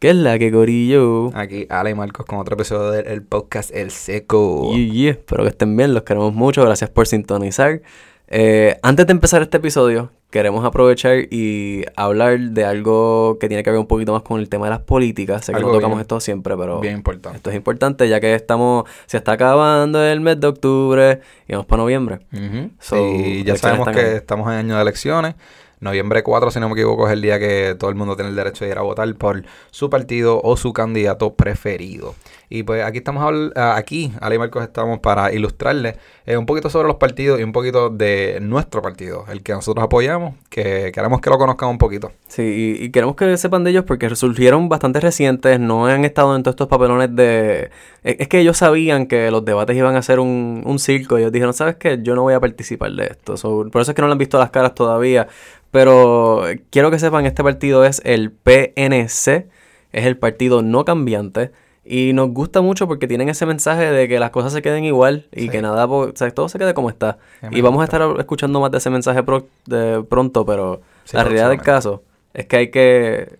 ¿Qué es la que gorillo? Aquí Ale y Marcos con otro episodio del podcast El Seco. Yeah, yeah. Espero que estén bien, los queremos mucho, gracias por sintonizar. Eh, antes de empezar este episodio, queremos aprovechar y hablar de algo que tiene que ver un poquito más con el tema de las políticas. Sé que Algo no tocamos bien- esto siempre, pero Bien importante. esto es importante ya que estamos, se está acabando el mes de octubre y vamos para noviembre. Ujú. So, y ya sabemos que ahí. estamos en año de elecciones. Noviembre 4, si no me equivoco, es el día que todo el mundo tiene el derecho de ir a votar por su partido o su candidato preferido. Y pues aquí estamos, ah, aquí, Ale y Marcos, estamos para ilustrarles eh, un poquito sobre los partidos y un poquito de nuestro partido, el que nosotros apoyamos, que queremos que lo conozcan un poquito. Sí, y, queremos que sepan de ellos porque surgieron bastante recientes, no han estado en todos estos papelones de... Es es que ellos sabían que los debates iban a ser un, un circo, ellos dijeron, ¿sabes qué? Yo no voy a participar de esto. Por eso es que no le han visto las caras todavía, pero quiero que sepan, este partido es el PNC, es el partido no cambiante. Y nos gusta mucho porque tienen ese mensaje de que las cosas se queden igual y Sí. que nada, po- o sea, todo se quede como está. Sí, Y vamos a estar escuchando más de ese mensaje pro- de pronto, pero Sí, la realidad del caso es que hay que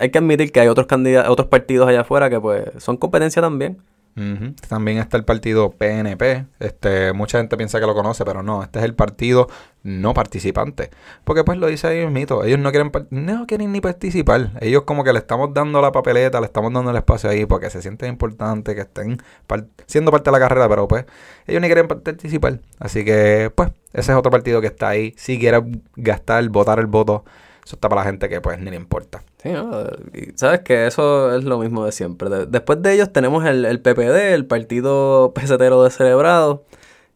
hay que admitir que hay otros candidatos, otros partidos allá afuera que pues son competencia también. Ujú. También está el partido PNP. Este, mucha gente piensa que lo conoce, pero no, este es el partido no participante. Porque pues lo dice ahí mito, ellos no quieren no quieren ni participar. Ellos como que le estamos dando la papeleta, le estamos dando el espacio ahí porque se sienten importante que estén siendo parte de la carrera, pero pues ellos ni quieren participar. Así que pues ese es otro partido que está ahí. Si quieres gastar, votar el voto, eso está para la gente que pues ni le importa. Sí, ¿no? Y sabes que eso es lo mismo de siempre. De- después de ellos tenemos el, el PPD, el Partido Pesetero Descerebrado.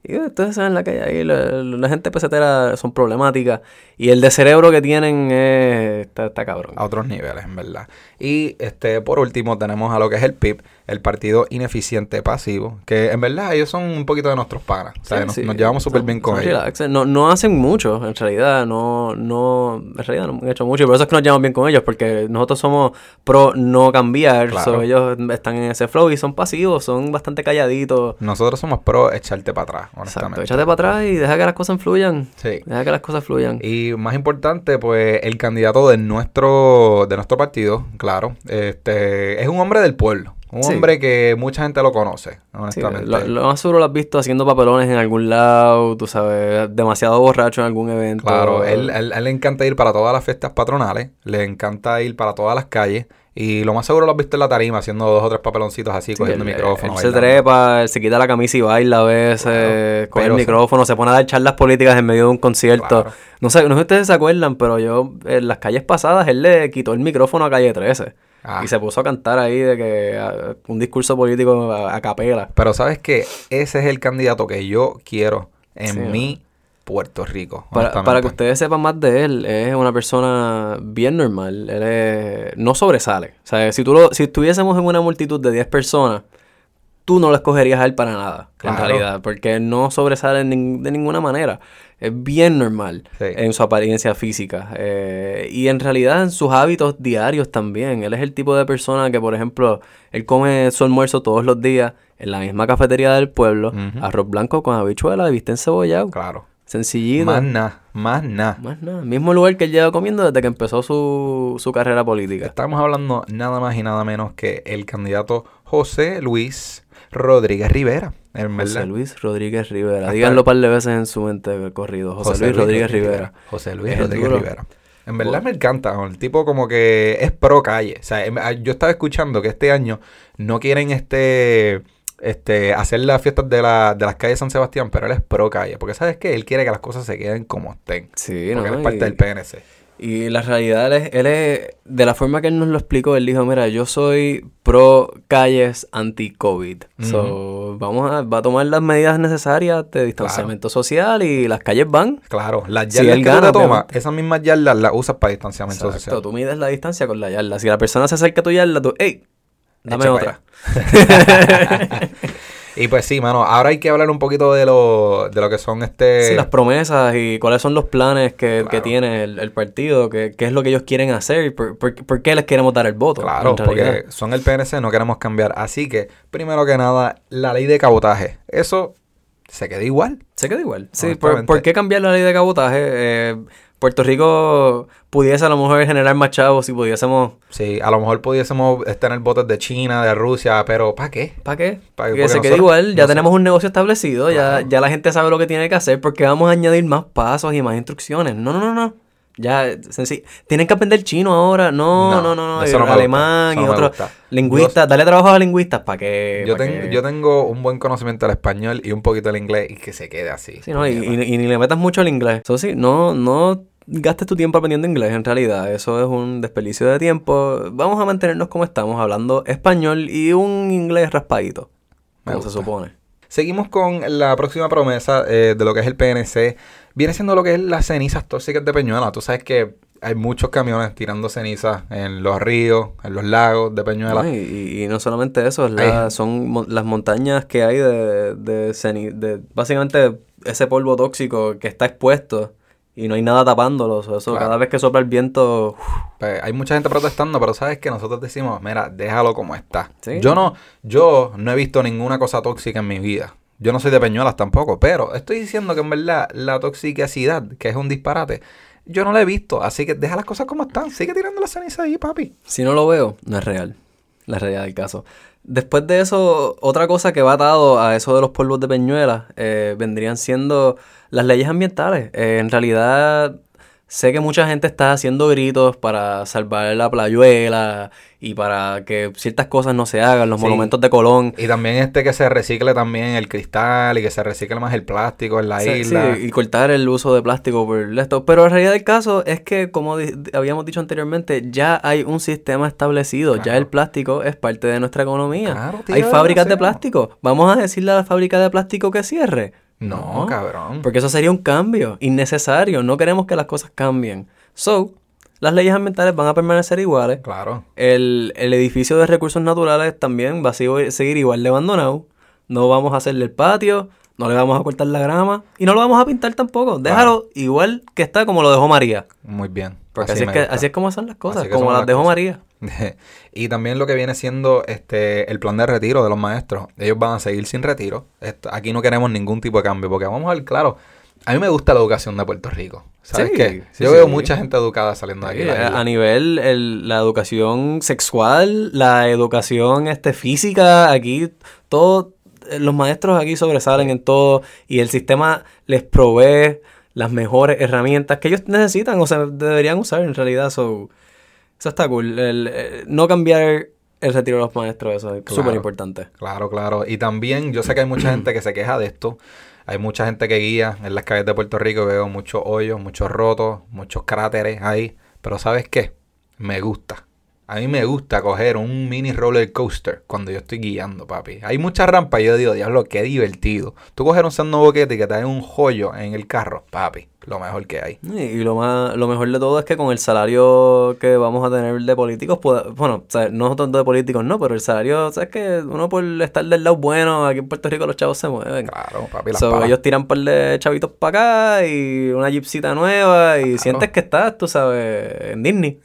Y ustedes saben la que hay ahí, la, la gente pesetera son problemáticas. Y el de cerebro que tienen es, está, está cabrón. a otros niveles, en verdad. Y este por último tenemos a lo que es el PIB, el Partido Ineficiente Pasivo, que en verdad ellos son un poquito de nuestros panas. O sea, Sí, nos, sí, nos llevamos súper bien con ellos. No, no hacen mucho, en realidad. No, no, en realidad no han hecho mucho. Y por eso es que nos llevamos bien con ellos, porque nosotros somos pro no cambiar. Claro. so ellos están en ese flow y son pasivos, son bastante calladitos. Nosotros somos pro echarte para atrás, Exacto. honestamente. Échate para atrás y deja que las cosas fluyan. Sí. Deja que las cosas fluyan. Y más importante, pues el candidato de nuestro, de nuestro partido, claro, este es un hombre del pueblo. Un Sí. hombre que mucha gente lo conoce, Sí, honestamente. lo, lo más seguro lo has visto haciendo papelones en algún lado, tú sabes, demasiado borracho en algún evento. Claro, él, él- él le encanta ir para todas las fiestas patronales, le encanta ir para todas las calles y lo más seguro lo has visto en la tarima haciendo dos o tres papeloncitos así, Sí, cogiendo micrófono. Él se trepa, él se quita la camisa y baila a veces, Claro, coge el micrófono, se pone a dar charlas políticas en medio de un concierto. Claro. No sé, no sé si ustedes se acuerdan, pero yo en las calles pasadas él le quitó el micrófono a Calle 13 Ah. y se puso a cantar ahí de que a- un discurso político a, a capela. Pero sabes que ese es el candidato que yo quiero en Sí, mi Puerto Rico. Para, para que ustedes sepan más de él, es una persona bien normal. Él es- no sobresale. O sea, si, tú lo, si estuviésemos en una multitud de 10 personas, tú no lo escogerías a él para nada, Claro. en realidad. Porque no sobresale nin- de ninguna manera. Es bien normal Sí. en su apariencia física. eh, y en realidad en sus hábitos diarios también. Él es el tipo de persona que, por ejemplo, él come su almuerzo todos los días en la misma cafetería del pueblo. Arroz blanco con habichuela y viste encebollado. Claro. Sencillito. Más nada, más nada. Más nada. Mismo lugar que él lleva comiendo desde que empezó su, su carrera política. Estamos hablando nada más y nada menos que el candidato José Luis Rodríguez Rivera. En José. Luis Rodríguez Rivera. Hasta- Díganlo un par de veces en su mente corrido. José, Luis Rodríguez Rivera. José Luis Es Rodríguez duro. Rivera. En verdad me encanta, el tipo como que es pro calle. O sea, em- ah, yo estaba escuchando que este año no quieren este este hacer las fiestas de, la, de las calles San Sebastián, pero él es pro calle. Porque sabes que él quiere que las cosas se queden como estén. Sí, Porque ¿no? él es parte Y- del PNC. Y la realidad, él es, él es- de la forma que él nos lo explicó, él dijo, mira, yo soy pro calles anti-COVID. So, vamos a, va a tomar las medidas necesarias de distanciamiento social y las calles van. Claro, las Si yardas él que gana, tú te tomas, esas mismas yardas las usas para distanciamiento Exacto, social. tú mides la distancia con la yarda. Si la persona se acerca a tu yarda, tú, ¡ey! Dame otra. Y pues sí, mano, ahora hay que hablar un poquito de lo, de lo que son este... Sí, las promesas y cuáles son los planes que, que tiene el, el partido, qué, es lo que ellos quieren hacer y por, por- por qué les queremos dar el voto. Claro, porque son el PNC, no queremos cambiar. Así que, primero que nada, la ley de cabotaje. Eso se queda igual. Se queda igual. Sí, ¿por, por qué cambiar la ley de cabotaje? Eh, Puerto Rico pudiese a lo mejor generar más chavos si pudiésemos... Sí, a lo mejor pudiésemos tener botes de China, de Rusia, pero ¿para qué? ¿Para qué? Pa- que porque se quede igual, ya tenemos un negocio establecido, Claro. ya, ya la gente sabe lo que tiene que hacer, porque vamos a añadir más pasos y más instrucciones. No, no, no, no. Ya, sencillo. Tienen que aprender chino ahora. No, no, no, no. eso no me alemán eso y no otros lingüistas. Dale trabajo a lingüistas para que... Yo, pa' ten- que- yo tengo un buen conocimiento del español y un poquito del inglés y que se quede así. Sí, no, y, y- y ni le metas mucho al inglés. Eso sí, no, no gastes tu tiempo aprendiendo inglés en realidad. Eso es un desperdicio de tiempo. Vamos a mantenernos como estamos, hablando español y un inglés raspadito. Me Como se supone. Seguimos con la próxima promesa eh, de lo que es el PNC. Viene siendo lo que es las cenizas tóxicas de Peñuela. Tú sabes que hay muchos camiones tirando cenizas en los ríos, en los lagos de Peñuela. No, y, y- no solamente eso, es la- Hay- son mo- las montañas que hay de, de, de básicamente ese polvo tóxico que está expuesto y no hay nada tapándolo. o sea, Eso, Claro. cada vez que sopla el viento, Pues, hay mucha gente protestando, pero sabes que nosotros decimos, mira, déjalo como está. Sí. Yo no, yo no he visto ninguna cosa tóxica en mi vida. Yo no soy de Peñuelas tampoco, pero estoy diciendo que en verdad la toxicidad, que es un disparate, yo no la he visto. Así que deja las cosas como están. Sigue tirando la ceniza ahí, papi. si no lo veo, no es real. La realidad del caso. Después de eso, otra cosa que va atado a eso de los polvos de Peñuela eh, vendrían siendo las leyes ambientales. Eh, en realidad, sé que mucha gente está haciendo gritos para salvar la playuela y para que ciertas cosas no se hagan, los Sí. monumentos de Colón. Y también este que se recicle también el cristal y que se recicle más el plástico en la Sí, isla. sí, y cortar el uso de plástico por esto. Pero en realidad el caso es que, como habíamos dicho anteriormente, ya hay un sistema establecido. Ya el plástico es parte de nuestra economía. Claro, tío, hay fábricas de plástico. ¿Vamos a decirle a la fábrica de plástico que cierre? No, cabrón. Porque eso sería un cambio innecesario. No queremos que las cosas cambien. So, las leyes ambientales van a permanecer iguales. Claro. El, el edificio de recursos naturales también va a seguir, igual de abandonado. No vamos a hacerle el patio, no le vamos a cortar la grama y no lo vamos a pintar tampoco. Déjalo igual que está como lo dejó María. Muy bien. Porque así, es, que, así es como son las cosas, como las las dejó cosas. María. y también lo que viene siendo este el plan de retiro de los maestros. Ellos van a seguir sin retiro. Esto- aquí no queremos ningún tipo de cambio. Porque vamos a ver, claro, a mí me gusta la educación de Puerto Rico. ¿Sabes Sí, qué? sí, Yo sí. veo mucha gente educada saliendo de aquí. A, nivel el- la educación sexual, la educación este física, aquí todo eh, los maestros aquí sobresalen en todo y el sistema les provee las mejores herramientas que ellos necesitan o sea, deberían usar en realidad. So, eso está cool. El, eh, no cambiar el retiro de los maestros, eso es Claro. súper importante. Claro, claro. Y también yo sé que hay mucha gente que se queja de esto. Hay mucha gente que guía en las calles de Puerto Rico. Veo muchos hoyos, muchos rotos, muchos cráteres ahí. Pero ¿sabes qué? Me gusta. A mí me gusta coger un mini roller coaster cuando yo estoy guiando, papi. Hay muchas rampas y yo digo, diablo, qué divertido. Tú coger un sando boquete y que te den un joyo en el carro, papi. Lo mejor que hay. Y lo más, lo mejor de todo es que con el salario que vamos a tener de políticos, pueda- bueno, o sea, no tanto de políticos, no, pero el salario, sabes que uno por estar del lado bueno, aquí en Puerto Rico los chavos se mueven. Claro, papi. Las So, palas. ellos tiran par de chavitos para acá y una jeepcita nueva y Claro. sientes que estás, tú sabes, en Disney.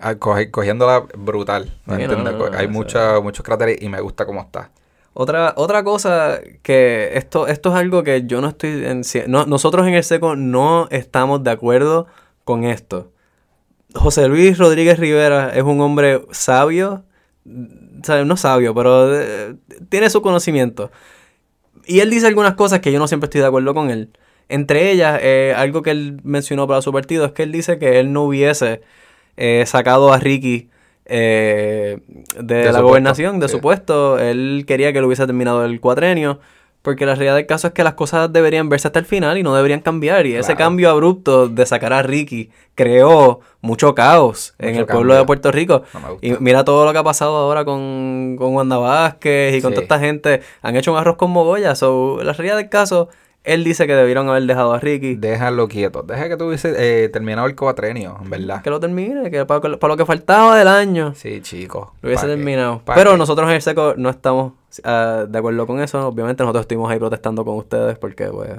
Ah, cogiéndola brutal. hay o sea. mucha- muchos cráteres y me gusta cómo está. Otra, otra cosa que esto, esto es algo que yo no estoy en, no- nosotros en el seco no estamos de acuerdo con esto. José Luis Rodríguez Rivera es un hombre sabio, no sabio, pero eh, tiene su conocimiento. Y él dice algunas cosas que yo no siempre estoy de acuerdo con él. Entre ellas, eh, algo que él mencionó para su partido es que él dice que él no hubiese eh, sacado a Ricky eh, de, De la gobernación, de sí. su puesto. Él quería que lo hubiese terminado el cuatrenio. Porque la realidad del caso es que las cosas deberían verse hasta el final y no deberían cambiar. Y ese cambio abrupto de sacar a Ricky creó mucho caos en el pueblo de Puerto Rico. No. Y mira todo lo que ha pasado ahora con, con Wanda Vázquez y con Sí. toda esta gente. Han hecho un arroz con mogolla. So, la realidad del caso, él dice que debieron haber dejado a Ricky. Déjalo quieto. Deja que tuviese eh, terminado el cuatrenio, en verdad. Que lo termine, que para, para lo que faltaba del año Sí, chico. lo hubiese terminado. ¿Pa' Pero qué? nosotros en el seco no estamos ah, de acuerdo con eso. Obviamente nosotros estuvimos ahí protestando con ustedes porque, pues,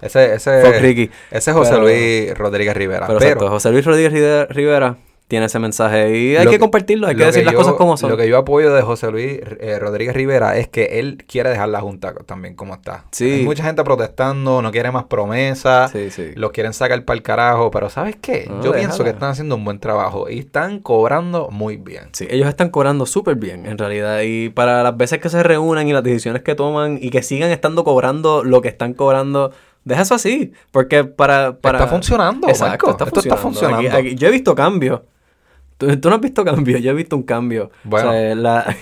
Ese, ese, Ricky. ese es José Pero- Luis Rodríguez Rivera. Pero, Pero, exacto, José Luis Rodríguez Rivera tiene ese mensaje y hay que que- compartirlo, hay que decir las yo- cosas como son. Lo que yo apoyo de José Luis eh, Rodríguez Rivera es que él quiere dejar la Junta también como está. Sí. Hay mucha gente protestando, no quiere más promesas, Sí, sí. los quieren sacar para el carajo, pero ¿sabes qué? No, yo déjala. pienso que están haciendo un buen trabajo y están cobrando muy bien. Sí, ellos están cobrando súper bien, en realidad. Y para las veces que se reúnen y las decisiones que toman y que sigan estando cobrando lo que están cobrando, deja eso así. Porque para... para... Está funcionando, Exacto, Marco. está Esto está funcionando. Aquí- funcionando. aquí- yo he visto cambios. ¿Tú, tú no has visto cambios, yo he visto un cambio. Bueno. O sea, la-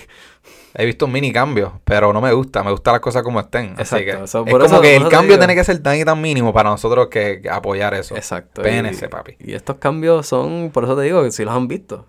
He visto un mini cambio, pero no me gusta, me gustan las cosas como estén. Así Exacto, que so, es como eso- que el cambio tiene que ser tan y tan mínimo para nosotros que, que apoyar eso. Exacto. PNC, y, papi. Y estos cambios son, por eso te digo, que si los han visto.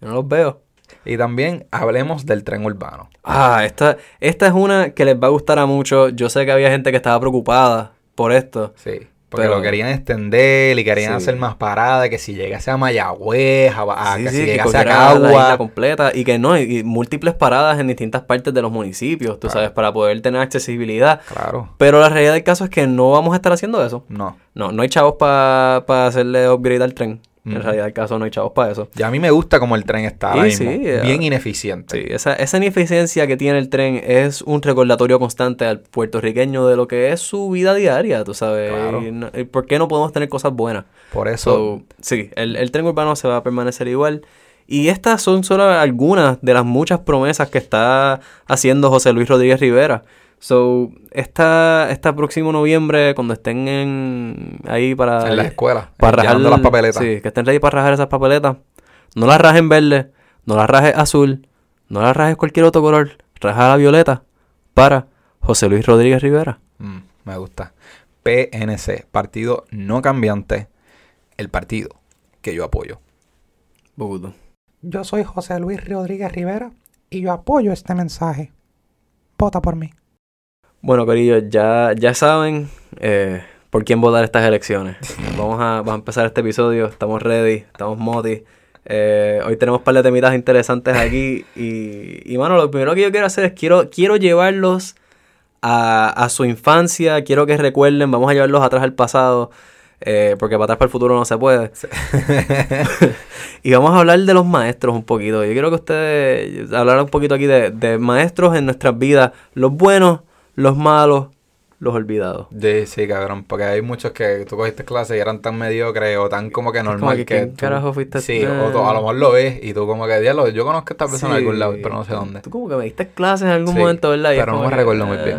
Yo no los veo. Y también hablemos del tren urbano. Ah, esta, esta es una que les va a gustar a muchos. Yo sé que había gente que estaba preocupada por esto. Sí. Porque Pero- lo querían extender y querían Sí. hacer más paradas, que si llegase a Mayagüez, a, a- Sí, que sí, si que llegase a cogiera la isla Cagua. completa y que no, y, y múltiples paradas en distintas partes de los municipios, tú Claro. sabes, para poder tener accesibilidad. Claro. Pero la realidad del caso es que no vamos a estar haciendo eso. No. No, no hay chavos para hacerle upgrade al tren. En realidad del caso no hay chavos para eso. Y a mí me gusta como el tren está ahora Sí, mismo. sí, eh, Bien ineficiente. Sí, esa, esa ineficiencia que tiene el tren es un recordatorio constante al puertorriqueño de lo que es su vida diaria, tú sabes. Claro. Y no- y ¿Por qué no podemos tener cosas buenas? Por eso, So, sí, el, el tren urbano se va a permanecer igual. Y estas son solo algunas de las muchas promesas que está haciendo José Luis Rodríguez Rivera. So, esta, esta próximo noviembre, cuando estén en, ahí para... en la escuela, para rajar- las papeletas. Sí, que estén ready para rajar esas papeletas. No las rajes verde, no las rajes azul, no las rajes cualquier otro color. Raja la violeta para José Luis Rodríguez Rivera. Mm, me gusta. PNC, Partido No Cambiante, el partido que yo apoyo. Bugudo. Yo soy José Luis Rodríguez Rivera y yo apoyo este mensaje. Vota por mí. Bueno, Corillo, ya, ya saben eh, por quién votar estas elecciones. Vamos a, vamos a empezar este episodio. Estamos ready, estamos moti. Eh, hoy tenemos un par de temitas interesantes aquí. Y, y, mano, lo primero que yo quiero hacer es quiero, quiero llevarlos a, a su infancia. Quiero que recuerden, vamos a llevarlos atrás al pasado. eh, porque para atrás para el futuro no se puede. y vamos a hablar de los maestros un poquito. Yo quiero que ustedes hablar un poquito aquí de, de maestros en nuestras vidas. Los buenos, los malos, los olvidados. Sí, sí, cabrón, porque hay muchos que tú cogiste clases y eran tan mediocres o tan como que como normal que, que, ¿quién tú- carajo fuiste Sí, tú? o tú a lo mejor lo ves y tú como que, diablo, yo conozco a esta persona de algún lado, Sí. pero no sé dónde. Tú como que me diste clases en algún Sí, momento, ¿verdad? Y pero no me que, recuerdo muy bien.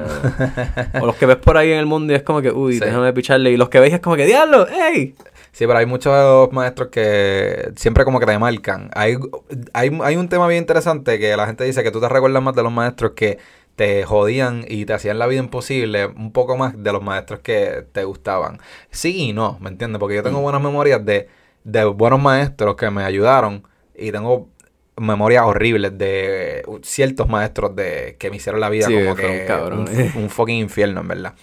eh, o los que ves por ahí en el mundo y es como que, uy, Sí. déjame picharle. Y los que veis es como que, diablo, ¡ey! Sí, pero hay muchos maestros que siempre como que te marcan. Hay, hay, hay un tema bien interesante que la gente dice que tú te recuerdas más de los maestros que te jodían y te hacían la vida imposible un poco más de los maestros que te gustaban. Sí y no, ¿me entiendes? Porque yo tengo buenas memorias de, de buenos maestros que me ayudaron y tengo memorias horribles de ciertos maestros de que me hicieron la vida Sí, como que cabrones. un, un fucking infierno, en verdad.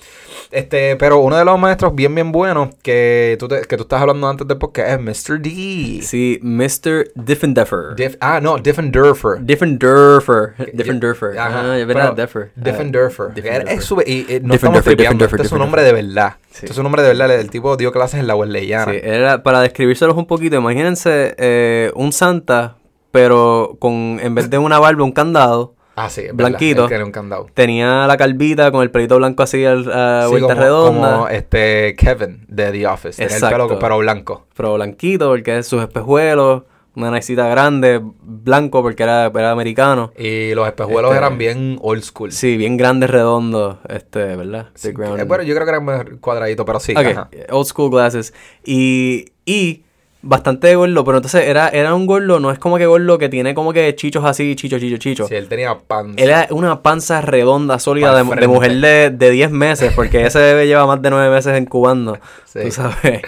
Este, pero uno de los maestros bien, bien buenos que tú, te- que tú estás hablando antes del podcast es Mr. D. Sí, Mr. Diffendeffer. Dif- ah, no, Diffendorfer. Diffendorfer. Diffendorfer. Ajá, Ah, es verdad. Ah, Diffendorfer. Es súper- y, y no estamos tripeando, este es su nombre de verdad. Sí. Este es su nombre de verdad. El tipo dio clases en la Wesleyana. Sí, era para describírselos un poquito. Imagínense eh, un Santa, pero con en vez de una barba, un candado. Ah, sí, verdad, Blanquito. era un candado. Tenía la calvita con el pelito blanco así al- a Sí, vuelta como, redonda. como, este Kevin de The Office. Tenía el Exacto. pelo pero blanco. Pero blanquito porque es sus espejuelos. Una naricita grande, blanco porque era, era americano. Y los espejuelos Este- eran bien old school. Sí, bien grande, redondo, este, ¿verdad? Sí, eh, bueno, yo creo que eran cuadraditos, pero sí. Ok, ajá. old school glasses. Y, y bastante gordo, pero entonces era, era un gordo, no es como que gordo que tiene como que chichos así, chicho, chicho, chicho. Sí, él tenía pan. Él era una panza redonda, sólida, de, mujer de, de 10 meses, porque ese bebé lleva más de 9 meses incubando, Sí. tú sabes.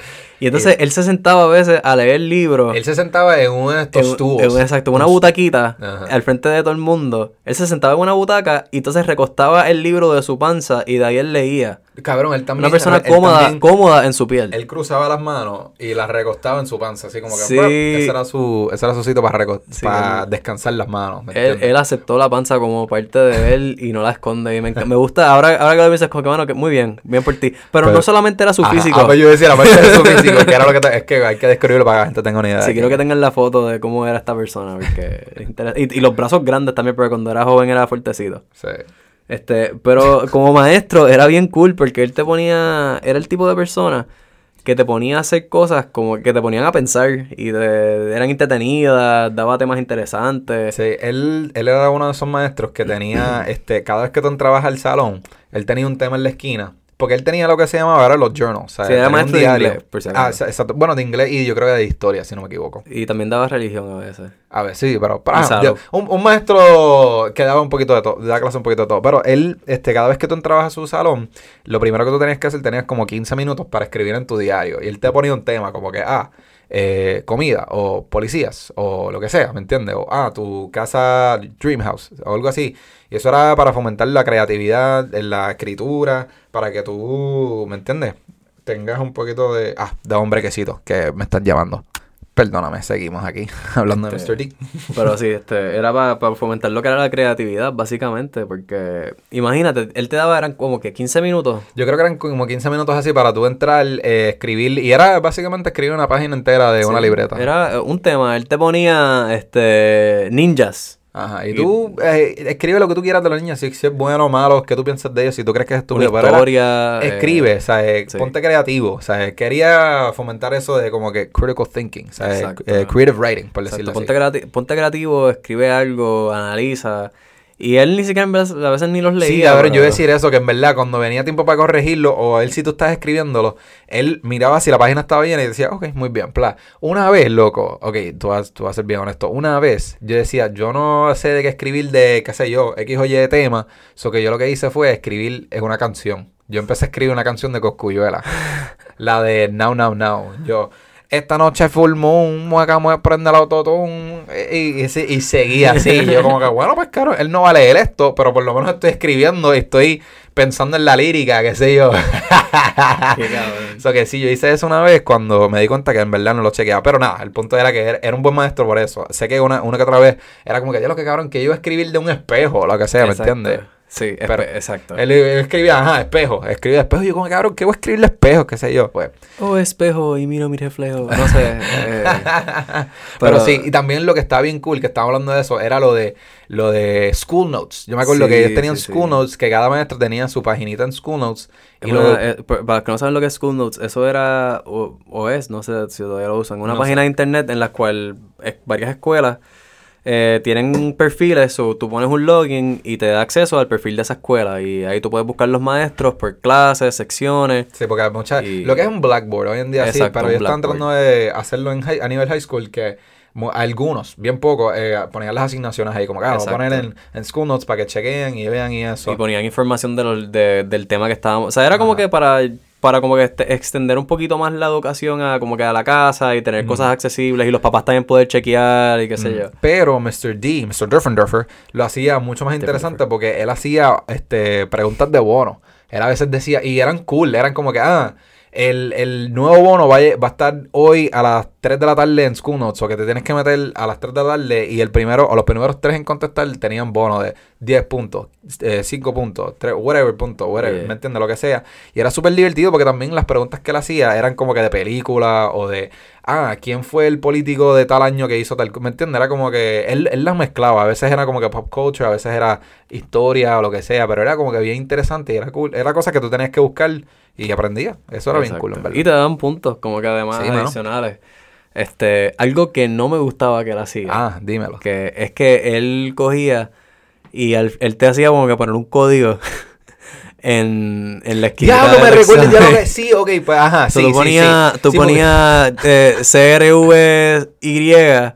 Y entonces él se sentaba a veces a leer libros. Él se sentaba en uno de estos en- tubos. en- exacto, una butaquita Ajá. al frente de todo el mundo. Él se sentaba en una butaca y entonces recostaba el libro de su panza y de ahí él leía. Cabrón, él también. Una persona él cómoda, también- cómoda en su piel. Él cruzaba las manos y las recostaba en su panza, así como que Sí. ese era su ese era su sitio para, Sí, para descansar las manos. ¿me Él, aceptó la panza como parte de él y no la esconde. Y me, me gusta, ahora, ahora que lo dices, como que bueno, que muy bien, bien por ti. Pero, Pero- no solamente era su Ajá, físico. Ah, pues yo decía, la parte de su físico, porque era lo que te- es que hay que describirlo para que la gente tenga una idea. Sí, quiero que tengan la foto de cómo era esta persona, porque y, y los brazos grandes también, porque cuando era joven era fuertecito. Sí. Este, pero como maestro era bien cool porque él te ponía, era el tipo de persona que te ponía a hacer cosas como que te ponían a pensar y te- eran entretenidas, daba temas interesantes. Sí, él, él era uno de esos maestros que tenía, este, cada vez que tú entrabas al salón, él tenía un tema en la esquina. Porque él tenía lo que se llamaba ahora los journals. O sea, tenía un maestro de diario. inglés, por si. Ah, exa- exacto. Bueno, de inglés y yo creo que de historia, si no me equivoco. Y también daba religión a veces. A ver, sí, pero, yo- un, un maestro que daba un poquito de todo, daba clase un poquito de todo. Pero él, este, cada vez que tú entrabas a su salón, lo primero que tú tenías que hacer, tenías como 15 minutos para escribir en tu diario. Y él te ponía un tema como que, ah, eh, comida, o policías, o lo que sea, ¿me entiendes? O, ah, tu casa Dream House, o algo así. Y eso era para fomentar la creatividad en la escritura, para que tú, ¿me entiendes? Tengas un poquito de... Ah, de hombre quesito, que me están llamando. Perdóname, seguimos aquí hablando de Este. Pero sí, este, era para fomentar lo que era la creatividad, básicamente, porque imagínate, él te daba, eran como que 15 minutos. Yo creo que eran como 15 minutos así para tú entrar, eh, escribir, y era básicamente escribir una página entera de una libreta. Era eh, un tema, él te ponía, este, ninjas. Ajá, y y- tú eh, escribe lo que tú quieras de los niños, si, si es bueno o malo, qué tú piensas de ellos, si tú crees que es Una estúpido. era- historia. eh, escribe, o sea, eh, sí. ponte creativo, o sea, quería fomentar eso de como que critical thinking, sea, eh, eh, creative writing, por Exacto, decirlo ponte, así. creati- ponte creativo, escribe algo, analiza. Y él ni siquiera a veces ni los leía. Sí, a ver, pero- yo decir eso, que en verdad cuando venía tiempo para corregirlo, o él si tú estás escribiéndolo, él miraba si la página estaba bien y decía, ok, muy bien, pla. Una vez, loco, ok, tú vas, tú vas a ser bien honesto, una vez yo decía, yo no sé de qué escribir de, qué sé yo, X o Y de tema, so que yo lo que hice fue escribir es una canción. Yo empecé a escribir una canción de Coscuyuela, la de Now, Now, Now. Yo, esta noche full moon, mueca, mueca, prende el autotune, y, y, y seguía así. Yo como que, bueno, pues claro, él no va a leer esto, pero por lo menos estoy escribiendo y estoy pensando en la lírica, qué sé yo. Qué cabrón. So que sí, yo hice eso una vez cuando me di cuenta que en verdad no lo chequeaba. Pero nada, el punto era que era, era un buen maestro por eso. Sé que una, una que otra vez era como que, ya lo que cabrón, que yo iba a escribir de un espejo lo que sea, ¿me entiendes? Sí, Pero exacto. Él, él escribía, ajá, espejo, escribía espejo. Y yo como, cabrón, ¿qué voy a escribir de espejo? ¿Qué sé yo? Pues. Oh, espejo, y miro mi reflejo. No sé. eh, Pero, sí, y también lo que está bien cool, que estaba hablando de eso, era lo de lo de School Notes. Yo me acuerdo Sí, que ellos tenían sí, School sí. Notes, que cada maestro tenía su paginita en School Notes. es Y una- luego, eh, pa- para los que no saben lo que es School Notes, eso era, o, o es, no sé si todavía lo usan, una No página sé. de internet en la cual varias escuelas eh, tienen perfiles, o tú pones un login y te da acceso al perfil de esa escuela. Y ahí tú puedes buscar los maestros por clases, secciones. Sí, porque hay muchas... Y- Lo que es un Blackboard hoy en día sí, pero ellos están tratando de hacerlo en high- a nivel high school que algunos, bien pocos, eh, ponían las asignaciones ahí como que ah, voy a poner en, en School Notes para que chequeen y vean y eso. Y ponían información de lo- de- del tema que estábamos. O sea, era como que para, para como que este- extender un poquito más la educación a como que a la casa y tener Mm. cosas accesibles y los papás también poder chequear y qué sé Mm. yo. Pero Mr. D, Mr. Durfendorfer, lo hacía mucho más interesante porque él hacía este, preguntas de bono. Él a veces decía, y eran cool, eran como que, ah, el, el nuevo bono va a, va a estar hoy a las 3 de la tarde en School Notes, o que te tienes que meter a las 3 de la tarde y el primero, o los primeros tres en contestar tenían bono de 10 puntos, eh, 5 puntos, 3, whatever punto, whatever, Yeah. ¿me entiendes? Lo que sea. Y era súper divertido porque también las preguntas que él hacía eran como que de película o de, ah, ¿quién fue el político de tal año que hizo tal? co-?" ¿Me entiendes? Era como que él, él las mezclaba. A veces era como que pop culture, a veces era historia o lo que sea, pero era como que bien interesante y era cool. Era cosa que tú tenías que buscar y aprendía. Eso era bien cool, en verdad. Y te daban puntos, como que además Sí, mano. adicionales. Este, algo que no me gustaba que él hacía. Ah, dímelo. Que es que él cogía y él te hacía como que poner un código en, en la esquina. Diablo, me del recuerdo ya lo examen. que... Sí, ok, pues ajá, sí, tú sí, ponías, sí. tú Sí, porque- ponías eh, CRVY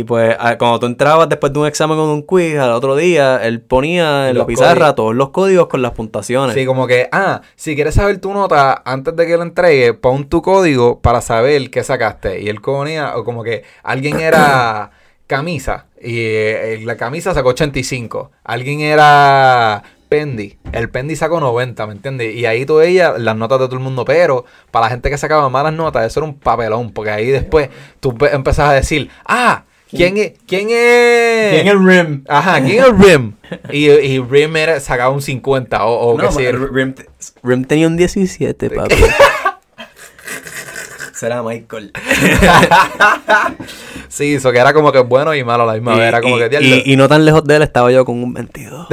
y pues a- cuando tú entrabas después de un examen con un quiz al otro día, él ponía en la Los pizarra códigos. todos los códigos con las puntuaciones. Sí, como que, ah, si quieres saber tu nota antes de que lo entregue, pon tu código para saber qué sacaste. Y él ponía, o como que alguien era camisa y eh, la camisa sacó 85. Alguien era Pendi, el Pendi sacó 90, ¿me entiendes? Y ahí tú veías las notas de todo el mundo, pero para la gente que sacaba malas notas, eso era un papelón, porque ahí después tú empe- empezás a decir, ah, ¿quién es? ¿Quién es? RIM? Ajá, ¿quién es Rim? Y, y Rim era, sacaba un 50 o, o No, sí. ma- Rim, Rim tenía un 17, papi. Será Michael. Sí, eso que era como que bueno y malo a la misma vez. Era como y, que, y- y no tan lejos de él estaba yo con un 22.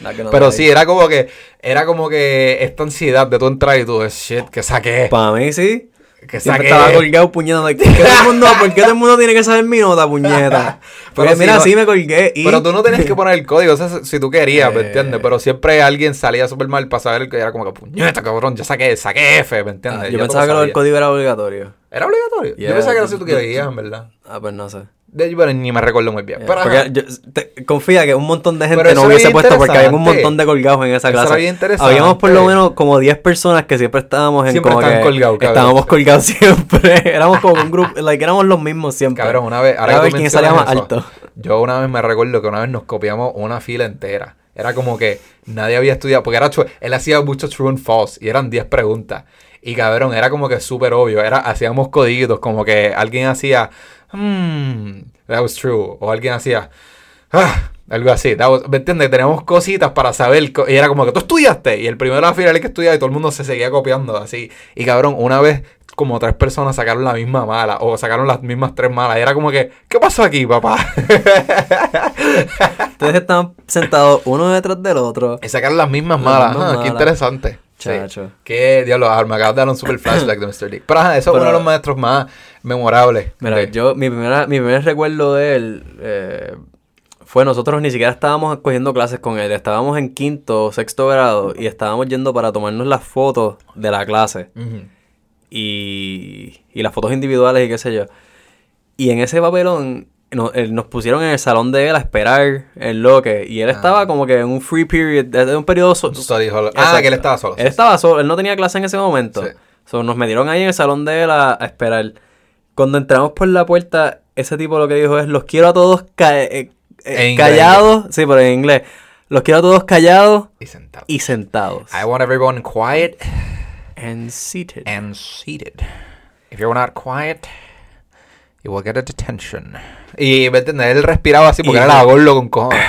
La que no Pero sí, era como que, era como que esta ansiedad de tú entrar y tú, shit, que saqué, Para mí sí. Que saqué. estaba colgado puñetando. ¿Por qué, todo el mundo, ¿Por qué todo el mundo tiene que saber mi nota, puñeta? Porque Pero mira, no- sí me colgué. Y... Pero tú no tenías que poner el código, o sea, si tú querías, ¿me Eh. entiendes? Pero siempre alguien salía súper mal para saber que era como que, puñeta, cabrón, ya saqué, saqué F, ¿me Ah, entiendes? yo Ya tú pensaba que sabías. código era obligatorio. ¿Era obligatorio? Yeah, yo pensaba que era si tú- querías, en verdad. Ah, pues no sé. De, bueno, ni me recuerdo muy bien. Pero, Porque ajá. yo- te- confía que un montón de gente eso no era hubiese puesto porque había un montón de colgados en esa Eso clase. era bien interesante. Habíamos por lo menos como 10 personas que siempre estábamos en Siempre como que colgados, estábamos colgados siempre. éramos como un grupo, like, éramos los mismos siempre. Cabrón, una vez, ahora Era que quién salía más eso, alto. Yo una vez me recuerdo que una vez nos copiamos una fila entera. Era como que nadie había estudiado, porque era él hacía mucho true and false y eran 10 preguntas. Y cabrón, era como que súper obvio. Era, hacíamos codiguitos, como que alguien hacía, hmm, that was true. O alguien hacía, ah, algo así. That was- ¿Me entiendes? Teníamos cositas para saber. co- Y era como que tú estudiaste. Y el primero de la fila era el que estudiaba y todo el mundo se seguía copiando así. Y cabrón, una vez como tres personas sacaron la misma mala o sacaron las mismas tres malas. Y era como que, ¿qué pasó aquí, papá? Ustedes estaban sentados uno detrás del otro. y sacaron las mismas Las malas. mismas Ajá, qué malas. Sí. Qué diablo, me acabas de dar un super flashback de Mr. Dick. Pero ajá, eso es uno de los maestros más memorables. Mira, de- yo, mi, primera, mi primer recuerdo de él eh, fue nosotros ni siquiera estábamos cogiendo clases con él. Estábamos en quinto o sexto grado y estábamos yendo para tomarnos las fotos de la clase. Y, y las fotos individuales y qué sé yo. Y en ese papelón no- él- nos pusieron en el salón de él a esperar en lo que. Y él estaba como que en un free period, desde un periodo... so- Study hall. Ah, que él estaba solo. Él estaba solo, él no tenía clase en ese momento. Sí. So, nos metieron ahí en el salón de él a, a esperar. Cuando entramos por la puerta, ese tipo lo que dijo es, los quiero a todos ca- eh, eh, callados. Sí, pero en inglés. Los quiero a todos callados Y sentado. y sentados. I want everyone quiet And seated. and seated. If you're not quiet, you will get a detention. Y, ¿me entiendes? Él respiraba así porque Y- era la gorlo con cojones.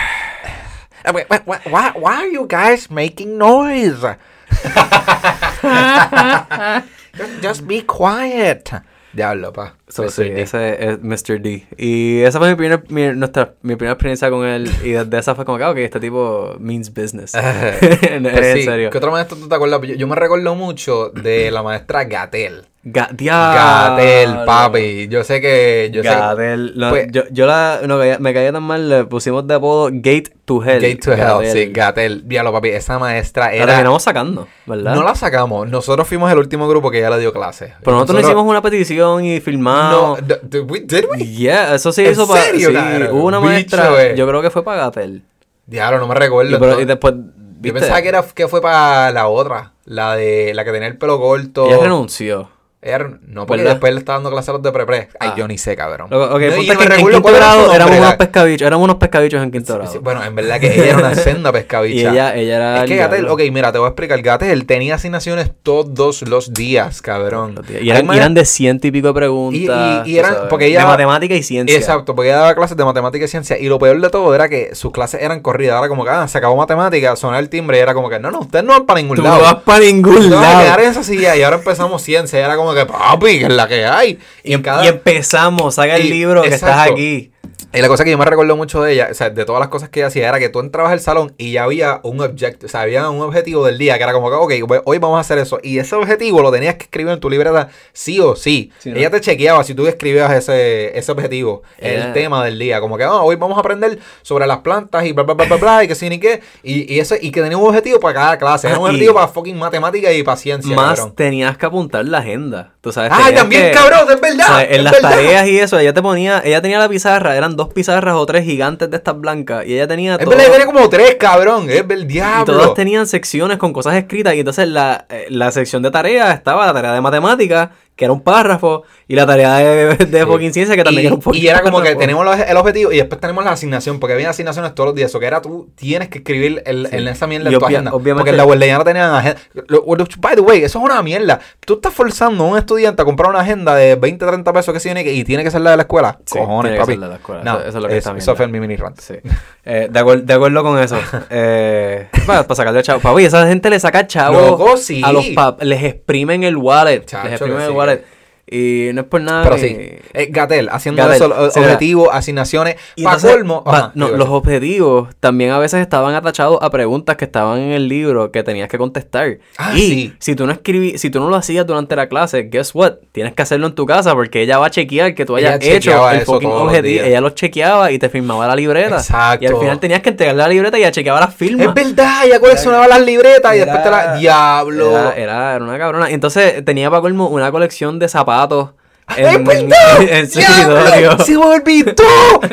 Ah, wait, why, why, why are you guys making noise? just, just be quiet. Diablo, pa. So, sí, D. ese es Mr. D. Y esa fue mi, primer, mi, nuestra, mi primera experiencia con él. Y desde esa fue como que, ah, ok, este tipo means business. en, Pues en sí, serio. ¿Qué otro maestro tú te acuerdas? Yo, yo me recuerdo mucho de la maestra Gatel. Gatel, papi. Yo sé que. Yo sé, Gatel. No, Pues- yo, yo la, no, me caía tan mal, le pusimos de apodo Gate to Hell. Gate to Hell, sí, Gatel. Diablo, papi. Esa maestra La era. terminamos sacando, ¿verdad? No la sacamos. Nosotros fuimos el último grupo que ya le dio clase. Pero nosotros, no hicimos una petición y No, filmamos. d- d- we- did we? Yeah, eso sí ¿En hizo para. serio, Sí, hubo una Bicho, maestra, eh. yo creo que fue para Gatel. Diablo, no me recuerdo. Y, pero- y entonces. después. Yo pensaba que, era, que fue para la otra. La de la que tenía el pelo corto. Ella renunció. Ella no, porque después le estaba dando clase a los de pre-pre. Ay, Ah. yo ni sé, cabrón. Ok, No, en- en quinto grado éramos unos pescabichos, éramos unos pescabichos en quinto grado. Sí, bueno, en verdad que ella era una senda pescabicha. Y ella, ella era. Es que Gatel, ok, mira, te voy a explicar. Gatel tenía asignaciones todos los días, cabrón. Y eran, y eran de ciento y pico de preguntas. Y- y- y eran- porque ella- De matemática y ciencia. Exacto, porque ella daba clases de matemática y ciencia. Y lo peor de todo era que sus clases eran corridas. Era como que, ah, se acabó matemática, sonaba el timbre y era como que, no, no, ustedes no van para ningún Tú lado. no vas para ningún van a quedar lado. en esa silla y ahora empezamos ciencia. Y era como que, papi, que es la que hay. Y, en cada... Y empezamos, saca el Y- libro que estás exacto. aquí. Y la cosa que yo me recuerdo mucho de ella, o sea, de todas las cosas que ella hacía, era que tú entrabas al salón y ya había un objetivo, o sea, había un objetivo del día, que era como que, ok, hoy vamos a hacer eso. Y ese objetivo lo tenías que escribir en tu libreta sí o sí. Sí, ¿no? Ella te chequeaba si tú escribías ese, ese objetivo, el tema del día. Como que, ah, hoy vamos a aprender sobre las plantas y bla, bla, bla, bla, bla, y que sí ni qué. Y, y, eso, y que tenía un objetivo para cada clase. Era Ah, un y- objetivo para fucking matemática y para ciencia, Más cabrón. tenías que apuntar la agenda. Tú sabes. ¡Ay, también, que- cabrón! ¡Es verdad! o sea, en es las verdad. tareas y eso, ella te ponía, ella tenía la pizarra, eran dos pizarras o tres gigantes de estas blancas, y ella tenía Es verdad, tenía como tres, cabrón. Es del y diablo. todas tenían secciones con cosas escritas, y entonces la, eh, la sección de tareas estaba la tarea de matemáticas, que era un párrafo, y la tarea de, de Sí. fucking ciencia, que también y, era un fucking y era como que párrafo. tenemos los- el objetivo y después tenemos la asignación, porque había asignaciones todos los días. O que era tú tienes que escribir el, Sí. en esa mierda de tu obvia- agenda. obviamente- Porque en la guardería no tenían agenda. By the way, eso es una mierda. Tú estás forzando a un estudiante a comprar una agenda de 20, 30 pesos que tiene que, y tiene que ser la de la escuela. Sí, Cojones, tiene que papi. ser la de la escuela. No, Eso- eso es lo que está Eso fue mi mini rant. Sí. Eh, de, acuer- de acuerdo con eso. Eh, para, para sacarle chavo. Papi, esa gente le saca chavo. Loco, sí. A los pap les exprimen el wallet. Chacho, les exprimen que el wallet pared. Y no es por nada. Pero sí, eh, Gatel, haciendo eso, o- objetivos, asignaciones, para colmo. ajá, no, los objetivos también a veces estaban atachados a preguntas que estaban en el libro que tenías que contestar. Ah, y sí. si tú no escribí, si tú no lo hacías durante la clase, guess what? Tienes que hacerlo en tu casa porque ella va a chequear que tú Ella hayas hecho el fucking los objetivo. Ella lo chequeaba y te firmaba la libreta. Exacto. Y al final tenías que entregarle la libreta y ella chequeaba las firmas. Es verdad, ella coleccionaba las libretas y después te la. ¡Diablo! Era, era, era una cabrona. Entonces tenía para colmo una colección de zapatos. ¡Es en, verdad! en su.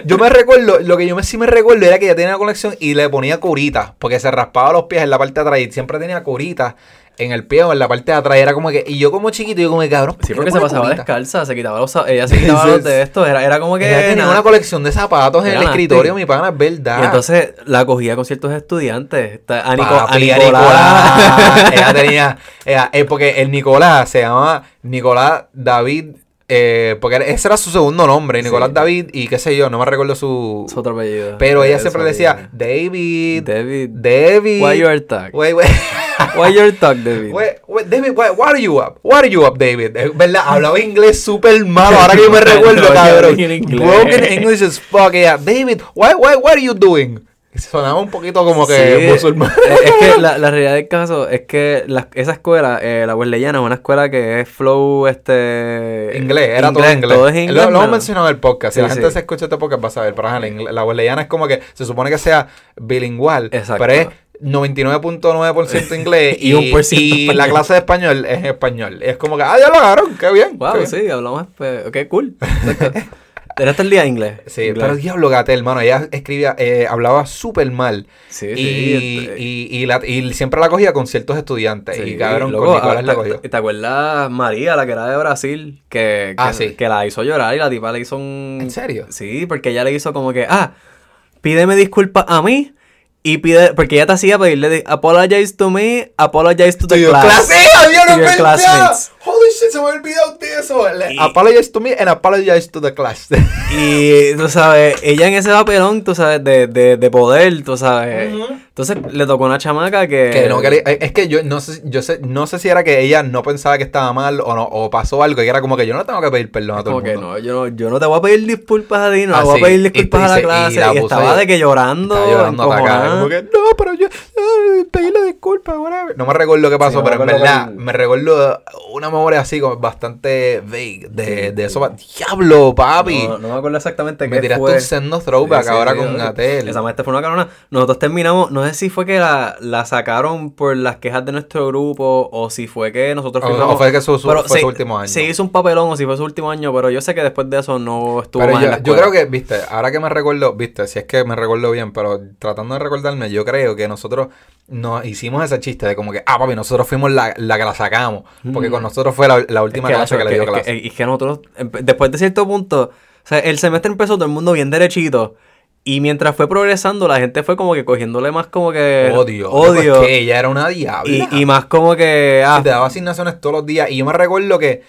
Yo me recuerdo, lo que yo me, sí me recuerdo era que ella tenía una colección y le ponía curitas, porque se raspaba los pies en la parte de atrás y siempre tenía curitas en el pie o en la parte de atrás. Era como que, y yo como chiquito, yo como que cabrón. ¿por Sí, porque se pasaba curitas? descalza, se quitaba los ella se quitaba los de esto, era, era como que Ella tenía una colección de zapatos en el escritorio, mi pana, es verdad. y entonces la cogía con ciertos estudiantes. A, Nico, Papi, a a Nicolás. Nicolás. ella tenía. ella- eh, porque el Nicolás se llamaba Nicolás David. Eh, porque ese era su segundo nombre, Nicolás Sí. David, y qué sé yo, no me recuerdo su. Es otro apellido. Pero ella Es siempre decía. David. David. David. Why you are talk? Wait, wait. Why your talk, David? Wait, wait, David, what, what are you up? What are you up, David? Eh, ¿Verdad? Hablaba inglés súper malo. Ahora que yo me recuerdo, cabrón. Broken English as fuck. Ella, David, what, what, what are you doing? Y Sonaba un poquito como que Sí, musulmán. Es que la, la realidad del caso es que la- esa escuela, eh, la Wesleyana, es una escuela que es flow, este... Inglés, era todo inglés. Todo es inglés. Lo, lo hemos mencionado en el podcast. Si Sí, la gente sí. se escucha este podcast va a saber. Pero la, la wesleyana es como que se supone que sea bilingüal. Exacto. Pero es 99.9% inglés Y ciento y la clase de español es español. Y es como que, ah, ya lo agarraron, qué bien. qué Wow, bien. sí, hablamos... pues, ok, cool. Era hasta el día inglés. Sí, Inglés. pero diablo Gatel, hermano, ella escribía, eh, hablaba súper mal. Sí, y, sí. y, y, la- y siempre la cogía con ciertos estudiantes. Sí, y cabrón, loco, con Nicolás ah, la ¿te- cogió. ¿Te, te acuerdas María, la que era de Brasil? Que, que, Ah, sí. que la hizo llorar y la tipa le hizo un... ¿En serio? Sí, porque ella le hizo como que, ah, pídeme disculpas a mí y pide... Porque ella te hacía pedirle, di- apologize to me, apologize to the class. clase, Dios, no shit, se me había olvidado de eso. Y- Apologize to me and apologize to the class. Y, tú sabes, ella en ese papelón, tú sabes, de, de, de poder, tú sabes. Entonces le tocó una chamaca que... que no quería- eh, es que yo no sé, yo sé, no sé si era que ella no pensaba que estaba mal o no, o pasó algo, que era como que yo no tengo que pedir perdón a todo Como el que mundo. no, yo no, yo no te voy a pedir disculpas a ti, no Ah, te voy sí. a pedir disculpas y a la y clase. Y, la estaba yo- de que llorando, Estaba llorando atacada, encojonada. como que, no, pero yo, ay, pedirle disculpas, whatever. No me recuerdo qué pasó, Sí, pero en me verdad me recuerdo una memoria así como bastante vague de, de eso. Diablo, papi. No, no me acuerdo exactamente me qué tiraste fue. un sendo throwback ahora con sí. Gatel. Esa maestra fue una carona. Nosotros terminamos, no sé si fue que la, la sacaron por las quejas de nuestro grupo o si fue que nosotros O- fuimos- o fue que su- su- fue se- su último año. Se hizo un papelón o si fue su último año, pero yo sé que después de eso no estuvo Pero más yo, en la yo creo que, viste, ahora que me recuerdo, viste, si es que me recuerdo bien, pero tratando de recordarme, yo creo que nosotros nos hicimos ese chiste de como que, ah, papi, nosotros fuimos la, la que la sacamos. Porque con nosotros fue la, la última Mm. Es clase que, le dio es clase. Y que nosotros, empe- después de cierto punto, o sea, el semestre empezó todo el mundo bien derechito. Y mientras fue progresando, la gente fue como que cogiéndole más como que... odio. Odio. Pues que ella era una diabla. Y, y más como que... Ah, Y te daba asignaciones todos los días. Y yo me recuerdo que,